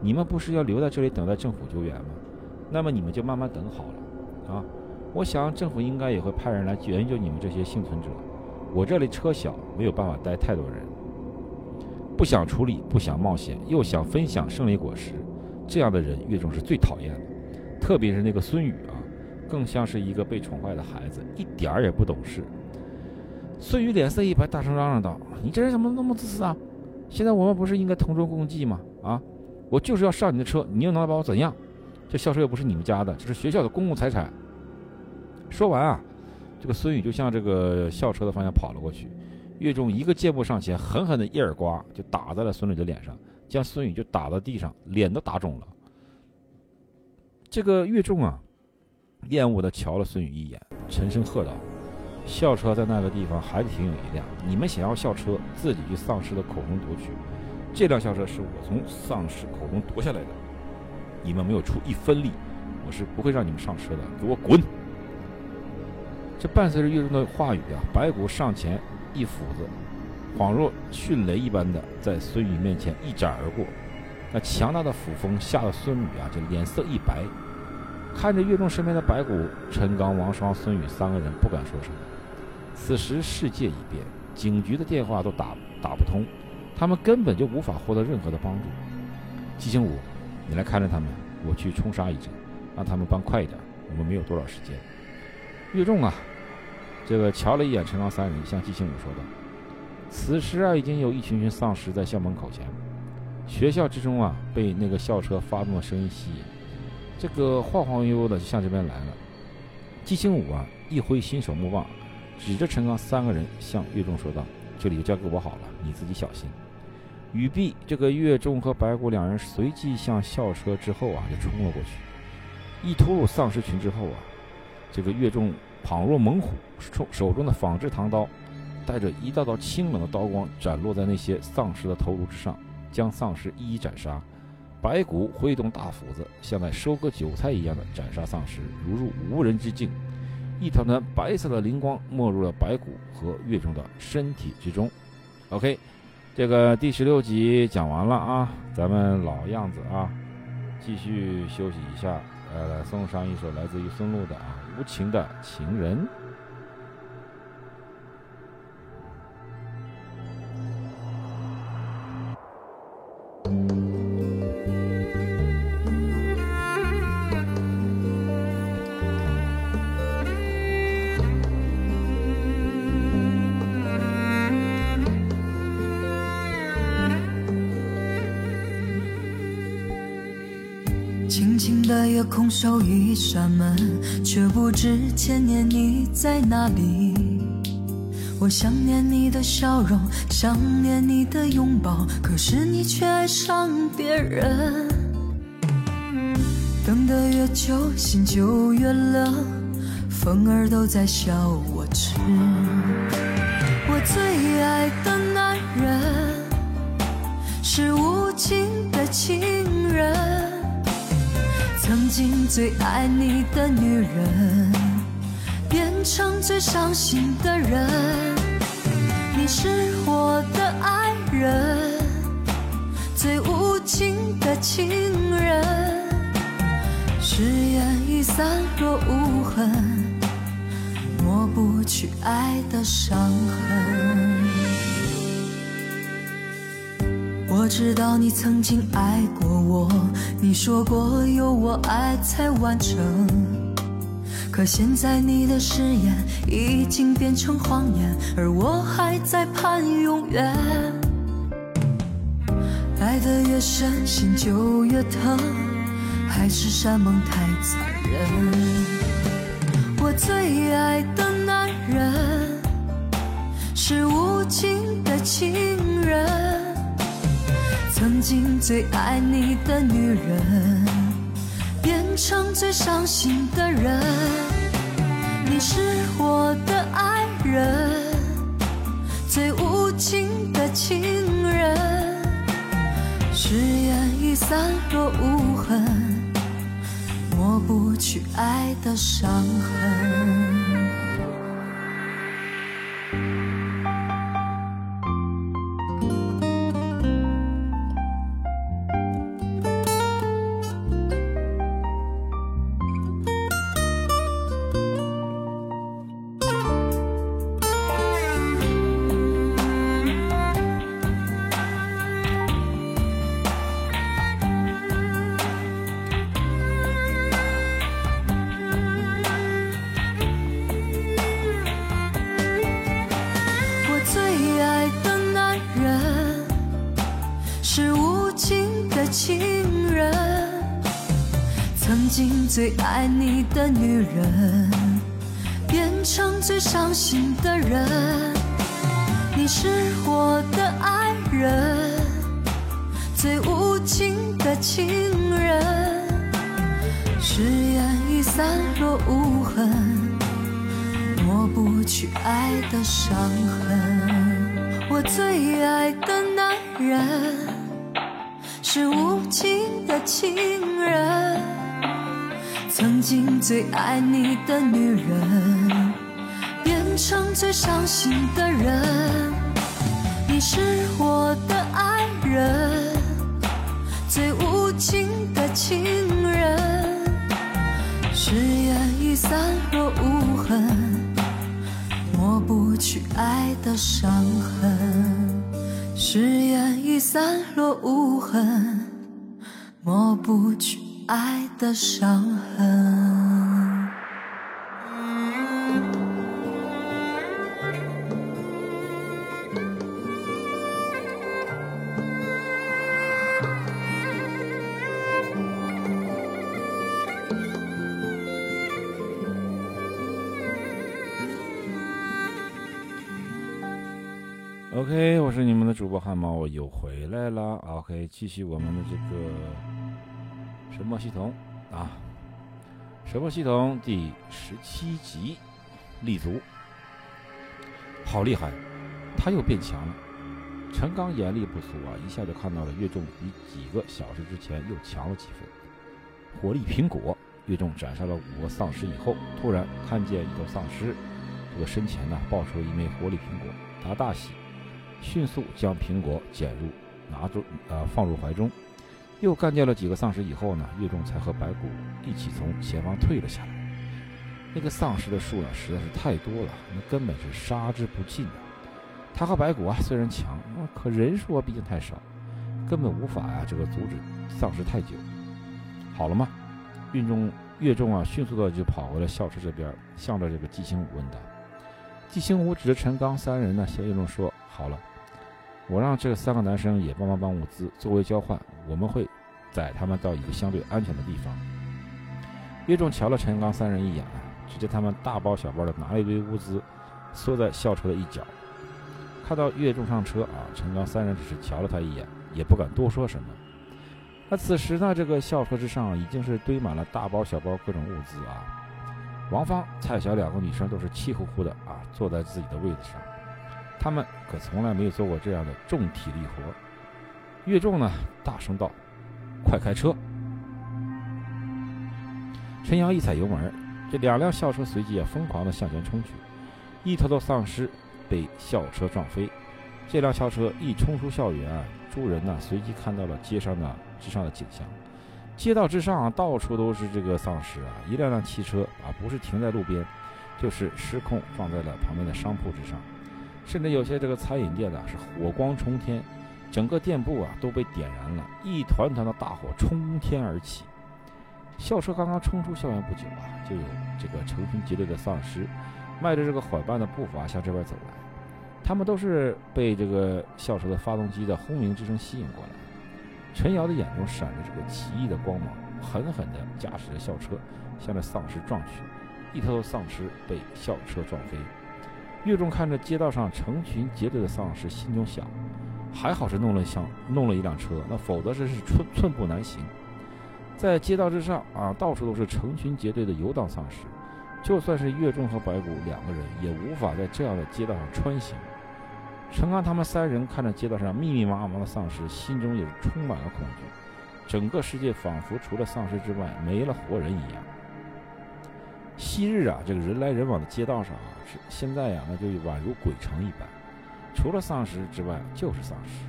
你们不是要留在这里等待政府救援吗？那么你们就慢慢等好了，啊！我想政府应该也会派人来援救你们这些幸存者。我这里车小，没有办法带太多人。不想处理，不想冒险，又想分享胜利果实，这样的人岳仲是最讨厌的。特别是那个孙宇啊，更像是一个被宠坏的孩子，一点儿也不懂事。孙宇脸色一白，大声嚷嚷道：“你这人怎么那么自私啊？现在我们不是应该同舟共济吗？啊，我就是要上你的车，你又能把我怎样？这校车又不是你们家的，这是学校的公共财产。”说完啊，这个孙宇就向这个校车的方向跑了过去。岳仲一个箭步上前，狠狠的一耳刮就打在了孙宇的脸上，将孙宇就打到地上，脸都打肿了。这个岳仲啊，厌恶的瞧了孙宇一眼，沉声喝道：“校车在那个地方还停有一辆，你们想要校车，自己去丧尸的口中夺取。这辆校车是我从丧尸口中夺下来的，你们没有出一分力，我是不会让你们上车的。给我滚！”这伴随着岳仲的话语啊，白骨上前。一斧子，恍若迅雷一般的在孙宇面前一斩而过，那强大的斧风吓得孙宇啊就脸色一白，看着岳仲身边的白骨、陈刚、王双、孙宇三个人不敢说什么。此时世界已变，警局的电话都打打不通，他们根本就无法获得任何的帮助。季星武，你来看着他们，我去冲杀一阵，让他们搬快一点，我们没有多少时间。岳仲啊！这个瞧了一眼陈刚三人，向季星武说道：“此时啊，已经有一群群丧尸在校门口前。学校之中啊，被那个校车发动的声音吸引，这个晃晃悠悠的就向这边来了。”季星武啊，一挥新手木棒，指着陈刚三个人，向岳仲说道：“这里就交给我好了，你自己小心。”语毕，这个岳仲和白骨两人随即向校车之后啊，就冲了过去。一突入丧尸群之后啊，这个岳仲。倘若猛虎，手手中的仿制唐刀，带着一道道清冷的刀光，斩落在那些丧尸的头颅之上，将丧尸一一斩杀。白骨挥动大斧子，像在收割韭菜一样的斩杀丧尸，如入无人之境。一团团白色的灵光没入了白骨和月中的身体之中。OK，这个第十六集讲完了啊，咱们老样子啊，继续休息一下。呃，来送上一首来自于孙露的啊。无情的情人。轻轻的夜空守一扇门，却不知千年你在哪里。我想念你的笑容，想念你的拥抱，可是你却爱上别人。等得越久，心就越冷，风儿都在笑我痴。我最爱的男人，是无尽的情。曾经最爱你的女人，变成最伤心的人。你是我的爱人，最无情的情人。誓言已散若无痕，抹不去爱的伤痕。我知道你曾经爱过我，你说过有我爱才完整。可现在你的誓言已经变成谎言，而我还在盼永远。爱得越深，心就越疼，海誓山盟太残忍。我最爱的男人，是无情的情人。曾经最爱你的女人，变成最伤心的人。你是我的爱人，最无情的情人。誓言已散落无痕，抹不去爱的伤痕。最爱你的女人变成最伤心的人。你是我的爱人，最无情的情人，誓言已散落无痕。抹不去爱的伤痕。我最爱的男人是无情的情人，曾经最爱你的女人变成最伤心的人。你是我的爱人，最无情的情人，誓言已散落无痕。抹不去爱的伤痕，誓言已散落无痕，抹不去爱的伤痕。OK，我是你们的主播汉猫，我又回来了。OK，继续我们的这个神魔系统啊，神魔系统第十七集立足，好厉害，他又变强了。陈刚眼力不俗啊，一下就看到了岳仲比几个小时之前又强了几分。火力苹果，岳仲斩杀了五个丧尸以后，突然看见一头丧尸，这个身前呢爆出了一枚活力苹果，他大喜。迅速将苹果捡入，拿住，呃，放入怀中。又干掉了几个丧尸以后呢，岳仲才和白骨一起从前方退了下来。那个丧尸的数呢，实在是太多了，那根本是杀之不尽啊。他和白骨啊虽然强，可人数啊毕竟太少，根本无法呀、这个阻止丧尸太久。好了吗？岳仲岳仲啊，迅速的就跑回了校车这边，向着这个季星武问道。季星武指着陈刚三人呢，向岳仲说：“好了，我让这三个男生也帮忙搬物资，作为交换，我们会载他们到一个相对安全的地方。”岳仲瞧了陈刚三人一眼，只见他们大包小包的拿了一堆物资，缩在校车的一角。看到岳仲上车啊，陈刚三人只是瞧了他一眼，也不敢多说什么。那此时呢，这个校车之上已经是堆满了大包小包各种物资啊。王芳、蔡晓两个女生都是气呼呼的啊，坐在自己的位子上。他们可从来没有做过这样的重体力活。岳仲呢，大声道：“快开车！”陈阳一踩油门，这两辆校车随即啊疯狂地向前冲去，一头头丧尸被校车撞飞。这辆校车一冲出校园啊，诸人呢随即看到了街上的之上的景象。街道之上，到处都是这个丧尸啊！一辆辆汽车啊，不是停在路边，就是失控放在了旁边的商铺之上，甚至有些这个餐饮店呢是火光冲天，整个店铺啊都被点燃了，一团团的大火冲天而起。校车刚刚冲出校园不久啊，就有这个成群结队的丧尸，迈着这个缓慢的步伐向这边走来，他们都是被这个校车的发动机的轰鸣之声吸引过来。陈瑶的眼中闪着这个奇异的光芒，狠狠地驾驶着校车向着丧尸撞去，一头头丧尸被校车撞飞。岳仲看着街道上成群结队的丧尸，心中想：还好是弄了像弄了一辆车，那否则这是寸寸步难行。在街道之上啊，到处都是成群结队的游荡丧尸，就算是岳仲和白骨两个人，也无法在这样的街道上穿行。陈刚他们三人看着街道上密密麻麻的丧尸，心中也是充满了恐惧。整个世界仿佛除了丧尸之外没了活人一样。昔日啊，这个人来人往的街道上啊，是现在呀，那就宛如鬼城一般，除了丧尸之外就是丧尸。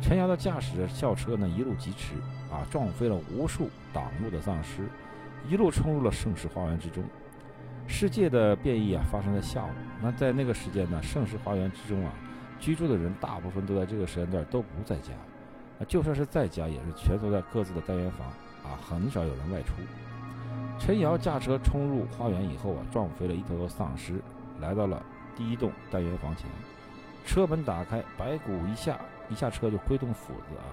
陈瑶的驾驶着校车呢，一路疾驰啊，撞飞了无数挡路的丧尸，一路冲入了盛世花园之中。世界的变异啊，发生在下午。那在那个时间呢，盛世花园之中啊。居住的人大部分都在这个时间段都不在家，啊，就算是在家，也是蜷缩在各自的单元房，啊，很少有人外出。陈瑶驾车冲入花园以后啊，撞飞了一头头丧尸，来到了第一栋单元房前。车门打开，白骨一下一下车就挥动斧子啊，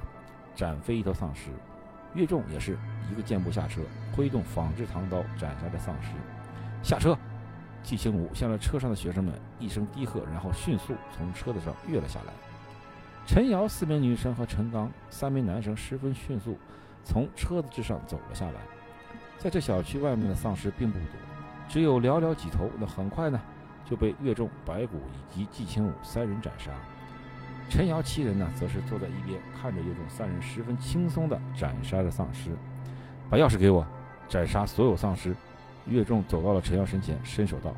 斩飞一头丧尸。岳仲也是一个箭步下车，挥动仿制唐刀斩杀这丧尸。下车，季青武向着车上的学生们一声低喝，然后迅速从车子上跃了下来。陈瑶四名女生和陈刚三名男生十分迅速从车子之上走了下来。在这小区外面的丧尸并不多，只有寥寥几头。那很快呢？就被岳仲、白骨以及季青武三人斩杀，陈瑶七人呢，则是坐在一边看着岳仲三人十分轻松地斩杀着丧尸。把钥匙给我，斩杀所有丧尸。岳仲走到了陈瑶身前，伸手道：“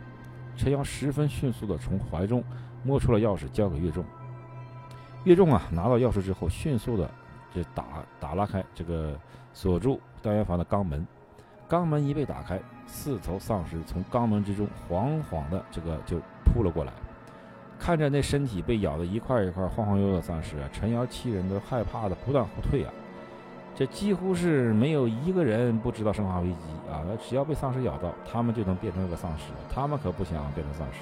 陈瑶十分迅速地从怀中摸出了钥匙，交给岳仲。岳仲啊，拿到钥匙之后，迅速地就打打拉开这个锁住单元房的钢门。肛门一被打开。”四头丧尸从肛门之中缓缓的这个就扑了过来，看着那身体被咬得一块一块晃晃悠悠的丧尸啊，陈瑶七人都害怕的不断后退啊。这几乎是没有一个人不知道生化危机啊！只要被丧尸咬到，他们就能变成个丧尸，他们可不想变成丧尸。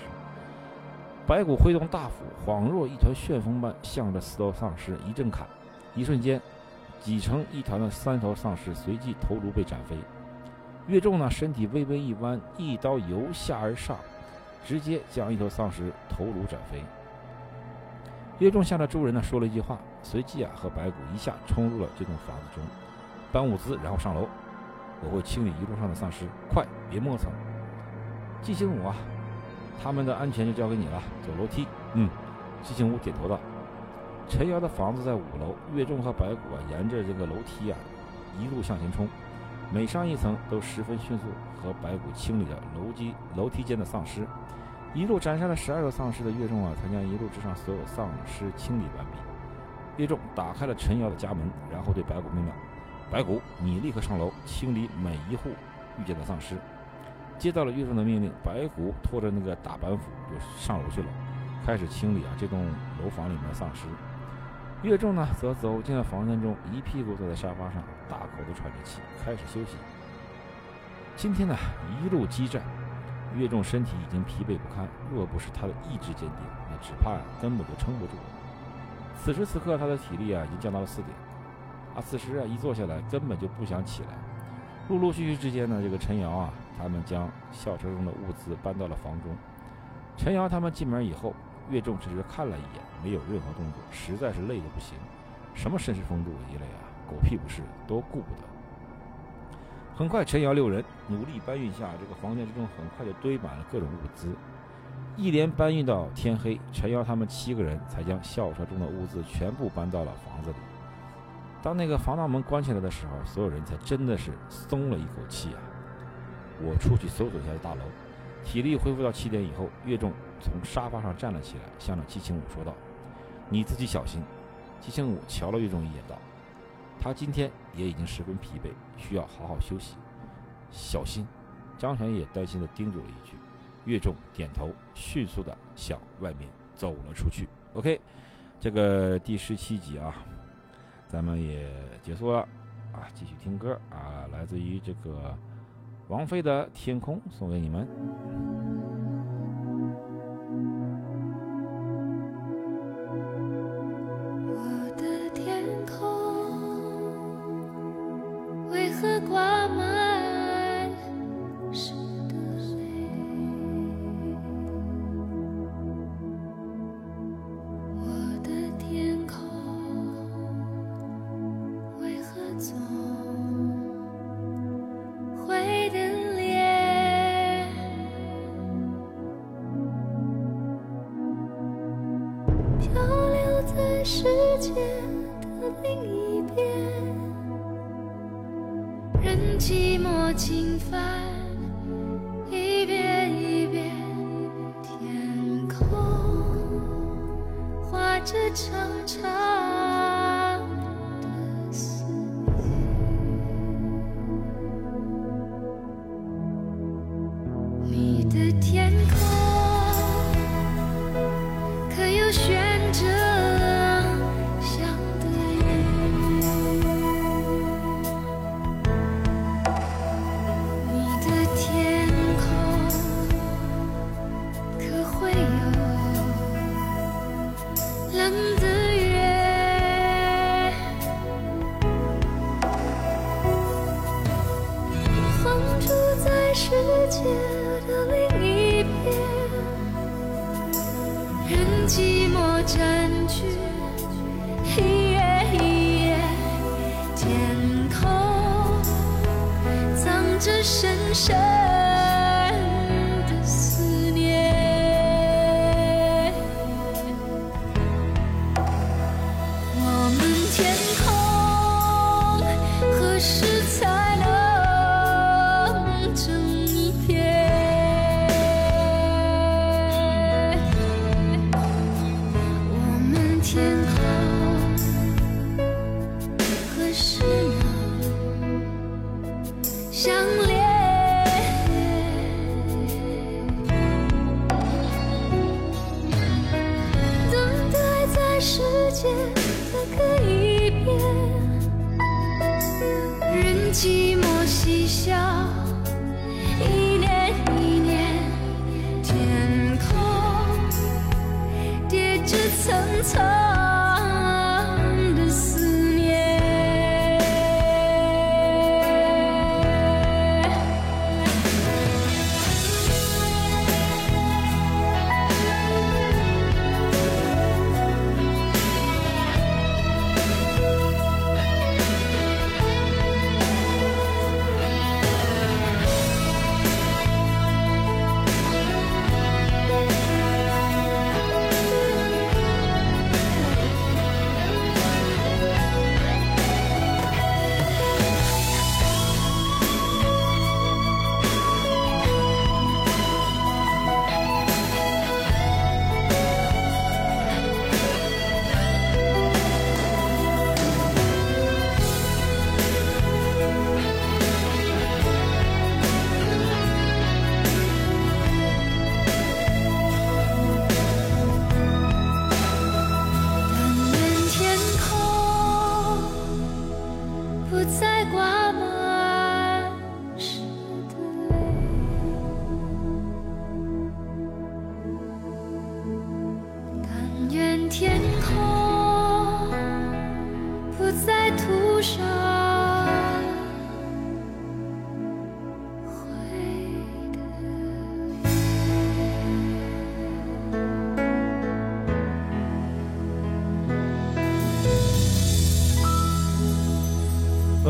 白骨挥动大斧，恍若一团旋风般向着四头丧尸一阵砍，一瞬间，挤成一团的三头丧尸随即头颅被斩飞。岳仲呢，身体微微一弯，一刀由下而上，直接将一头丧尸头颅斩飞。岳仲向着众人呢说了一句话，随即啊和白骨一下冲入了这栋房子中，搬物资，然后上楼。我会清理一路上的丧尸，快，别磨蹭。季星武啊，他们的安全就交给你了，走楼梯。嗯，季星武点头道。陈瑶的房子在五楼，岳仲和白骨啊沿着这个楼梯啊一路向前冲。每上一层都十分迅速，和白骨清理了楼梯楼梯间的丧尸，一路斩杀了十二个丧尸的岳仲啊，才将一路之上所有丧尸清理完毕。岳仲打开了陈瑶的家门，然后对白骨命令：“白骨，你立刻上楼清理每一户遇见的丧尸。”接到了岳仲的命令，白骨拖着那个大板斧就上楼去了，开始清理啊这栋楼房里面的丧尸。岳仲呢，则走进了房间中，一屁股坐在沙发上，大口的喘着气，开始休息。今天呢，一路激战，岳仲身体已经疲惫不堪，若不是他的意志坚定，那只怕呀根本就撑不住。此时此刻，他的体力啊已经降到了四点，啊，此时啊一坐下来，根本就不想起来。陆陆续续之间呢，这个陈瑶啊，他们将校车中的物资搬到了房中。陈瑶他们进门以后。岳仲只是看了一眼，没有任何动作，实在是累得不行。什么绅士风度一类啊，狗屁不是，都顾不得。很快，陈瑶六人努力搬运下这个房间之中，很快就堆满了各种物资。一连搬运到天黑，陈瑶他们七个人才将校车中的物资全部搬到了房子里。当那个防盗门关起来的时候，所有人才真的是松了一口气啊！我出去搜索一下大楼。体力恢复到七点以后，岳仲从沙发上站了起来，向着季青武说道：“你自己小心。”季青武瞧了岳仲一眼，道：“他今天也已经十分疲惫，需要好好休息。”小心。张晨也担心地叮嘱了一句。岳仲点头，迅速地向外面走了出去。OK，这个第十七集啊，咱们也结束了啊，继续听歌啊，来自于这个。王菲的《天空》送给你们。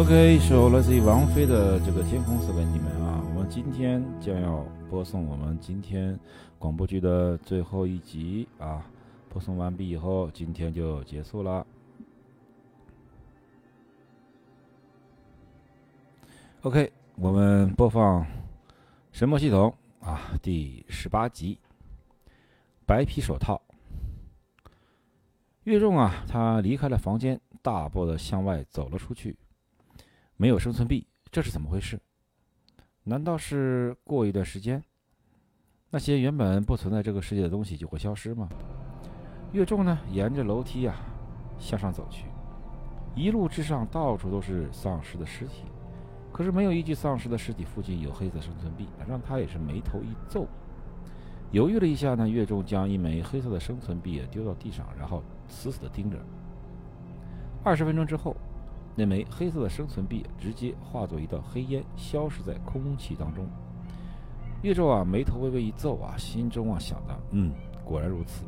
OK，一首来自于王菲的这个《天空》送给你们啊！我们今天将要播送我们今天广播剧的最后一集啊！播送完毕以后，今天就结束了。OK，我们播放《神魔系统》啊，第十八集《白皮手套》。月仲啊，他离开了房间，大步的向外走了出去。没有生存币，这是怎么回事？难道是过一段时间，那些原本不存在这个世界的东西就会消失吗？岳仲呢，沿着楼梯啊向上走去，一路之上到处都是丧尸的尸体，可是没有一具丧尸的尸体附近有黑色生存币，让他也是眉头一皱。犹豫了一下呢，岳仲将一枚黑色的生存币丢到地上，然后死死地盯着。二十分钟之后。那枚黑色的生存币直接化作一道黑烟，消失在空气当中。岳宙啊，眉头微微一皱啊，心中啊想到：嗯，果然如此。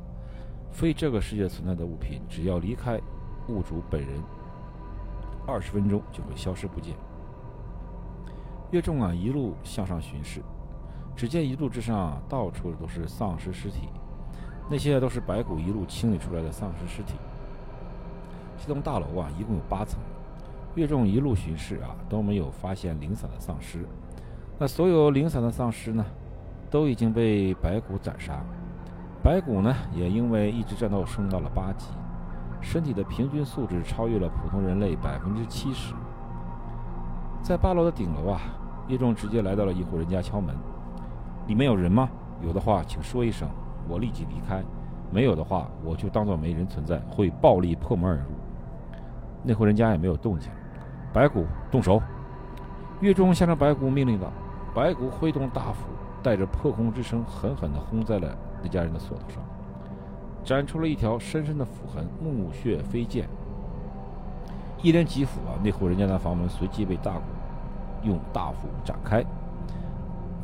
非这个世界存在的物品，只要离开物主本人，二十分钟就会消失不见。岳仲啊，一路向上巡视，只见一路之上到处都是丧尸尸体，那些都是白骨一路清理出来的丧尸尸体。这栋大楼啊，一共有八层。岳仲一路巡视啊，都没有发现零散的丧尸。那所有零散的丧尸呢，都已经被白骨斩杀。白骨呢，也因为一直战斗升到了八级，身体的平均素质超越了普通人类百分之七十。在八楼的顶楼啊，岳仲直接来到了一户人家敲门：“里面有人吗？有的话，请说一声，我立即离开；没有的话，我就当做没人存在，会暴力破门而入。”那户人家也没有动静。白骨动手！岳中向着白骨命令道。白骨挥动大斧，带着破空之声，狠狠地轰在了那家人的锁头上。斩出了一条深深的斧痕，木屑飞溅。一连几斧啊，那户人家的房门随即被大鼓用大斧展开。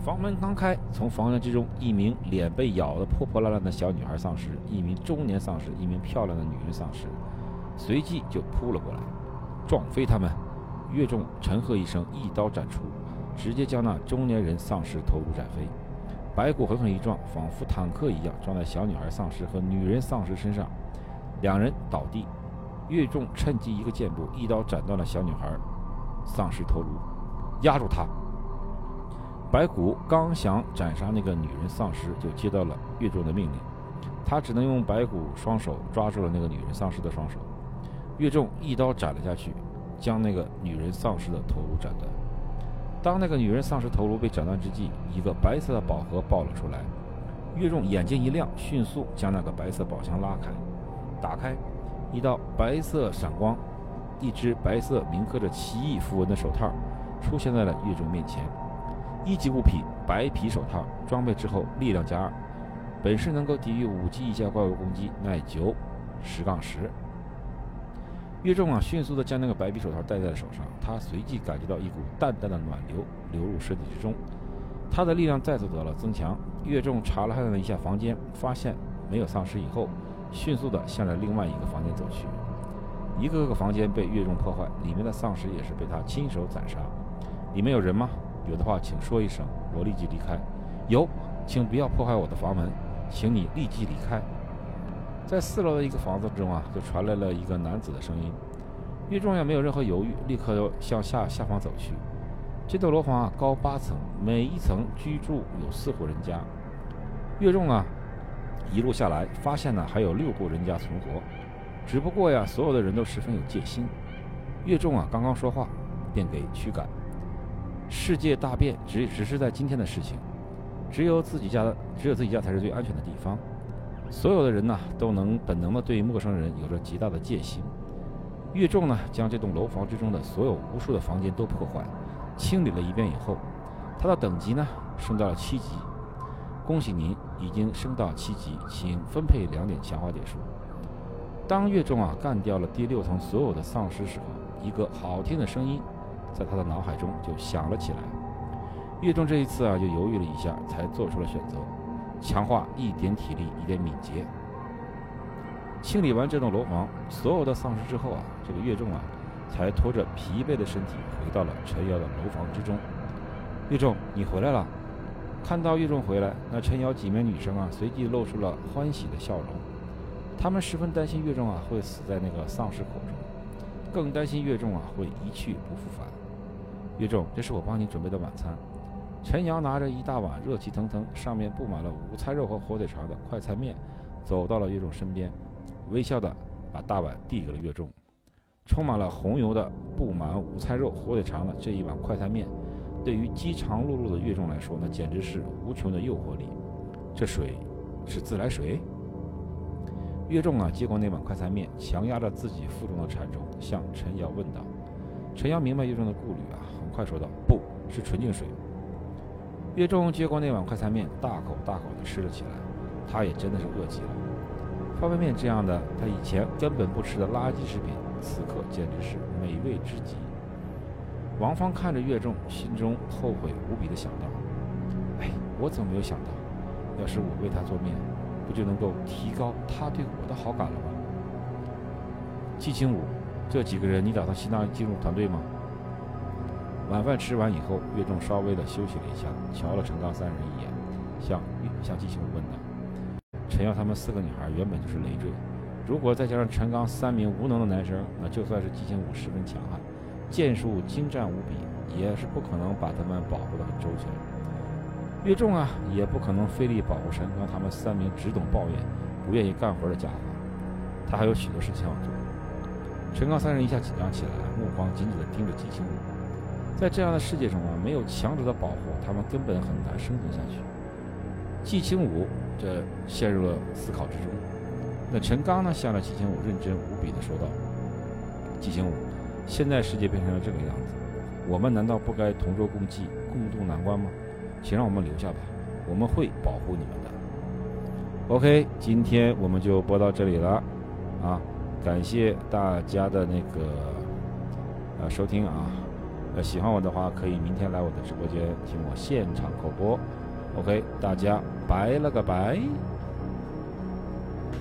房门刚开，从房间之中，一名脸被咬得破破烂烂的小女孩丧尸，一名中年丧尸，一名漂亮的女人丧尸，随即就扑了过来，撞飞他们。岳仲沉喝一声，一刀斩出，直接将那中年人丧尸头颅斩飞。白骨狠狠一撞，仿佛坦克一样撞在小女孩丧尸和女人丧尸身上，两人倒地。岳仲趁机一个箭步，一刀斩断了小女孩丧尸头颅，压住她。白骨刚想斩杀那个女人丧尸，就接到了岳仲的命令，他只能用白骨双手抓住了那个女人丧尸的双手。岳仲一刀斩了下去，将那个女人丧尸的头颅斩断。当那个女人丧尸头颅被斩断之际，一个白色的宝盒爆了出来。岳仲眼睛一亮，迅速将那个白色宝箱拉开，打开，一道白色闪光，一只白色铭刻着奇异符文的手套出现在了岳仲面前。一级物品白皮手套，装备之后力量加二，本身能够抵御五级以下怪物攻击，耐久十杠十。岳仲啊，迅速地将那个白皮手套戴在了手上，他随即感觉到一股淡淡的暖流流入身体之中，他的力量再次得了增强。岳仲查了看了一下房间，发现没有丧尸以后，迅速地向着另外一个房间走去。一个个房间被岳仲破坏，里面的丧尸也是被他亲手斩杀。里面有人吗？有的话，请说一声，我立即离开。有，请不要破坏我的房门，请你立即离开。在四楼的一个房子中啊，就传来了一个男子的声音。岳仲也没有任何犹豫，立刻向下下方走去。这栋楼房啊，高八层，每一层居住有四户人家。岳仲啊，一路下来，发现呢还有六户人家存活，只不过呀，所有的人都十分有戒心。岳仲啊，刚刚说话，便给驱赶。世界大变，只只是在今天的事情。只有自己家的，只有自己家才是最安全的地方。所有的人呢，都能本能的对陌生人有着极大的戒心。岳仲呢，将这栋楼房之中的所有无数的房间都破坏、清理了一遍以后，他的等级呢，升到了七级。恭喜您，已经升到七级，请分配两点强化点数。当岳仲啊干掉了第六层所有的丧尸时候，一个好听的声音。在他的脑海中就响了起来。岳仲这一次啊，就犹豫了一下，才做出了选择，强化一点体力，一点敏捷。清理完这栋楼房所有的丧尸之后啊，这个岳仲啊，才拖着疲惫的身体回到了陈瑶的楼房之中。岳仲，你回来了！看到岳仲回来，那陈瑶几名女生啊，随即露出了欢喜的笑容。她们十分担心岳仲啊，会死在那个丧尸口中，更担心岳仲啊，会一去不复返。岳仲，这是我帮你准备的晚餐。陈阳拿着一大碗热气腾腾、上面布满了午餐肉和火腿肠的快餐面，走到了岳仲身边，微笑的把大碗递给了岳仲。充满了红油的、布满午餐肉、火腿肠的这一碗快餐面，对于饥肠辘辘的岳仲来说，那简直是无穷的诱惑力。这水是自来水？岳仲啊，接过那碗快餐面，强压着自己腹中的馋虫，向陈瑶问道。陈瑶明白岳仲的顾虑啊。很快说道：“不是纯净水。”岳仲接过那碗快餐面，大口大口地吃了起来。他也真的是饿极了。方便面这样的他以前根本不吃的垃圾食品，此刻简直是美味至极。王芳看着岳仲，心中后悔无比地想到：“哎，我怎么没有想到？要是我为他做面，不就能够提高他对我的好感了吗？”季清武，这几个人你打算吸纳进入团队吗？晚饭吃完以后，岳仲稍微的休息了一下，瞧了陈刚三人一眼，向向季清武问道：“陈瑶他们四个女孩原本就是累赘，如果再加上陈刚三名无能的男生，那就算是季清武十分强悍，剑术精湛无比，也是不可能把他们保护得很周全。岳仲啊，也不可能费力保护陈刚他们三名只懂抱怨、不愿意干活的家伙，他还有许多事情要做。”陈刚三人一下紧张起来，目光紧紧地盯着季清武。在这样的世界中啊，没有强者的保护，他们根本很难生存下去。季青武这陷入了思考之中。那陈刚呢，向着季青武认真无比的说道：“季青武，现在世界变成了这个样子，我们难道不该同舟共济，共度难关吗？请让我们留下吧，我们会保护你们的。” OK，今天我们就播到这里了啊，感谢大家的那个呃收听啊，喜欢我的话可以明天来我的直播间听我现场口播。OK，大家拜了个拜。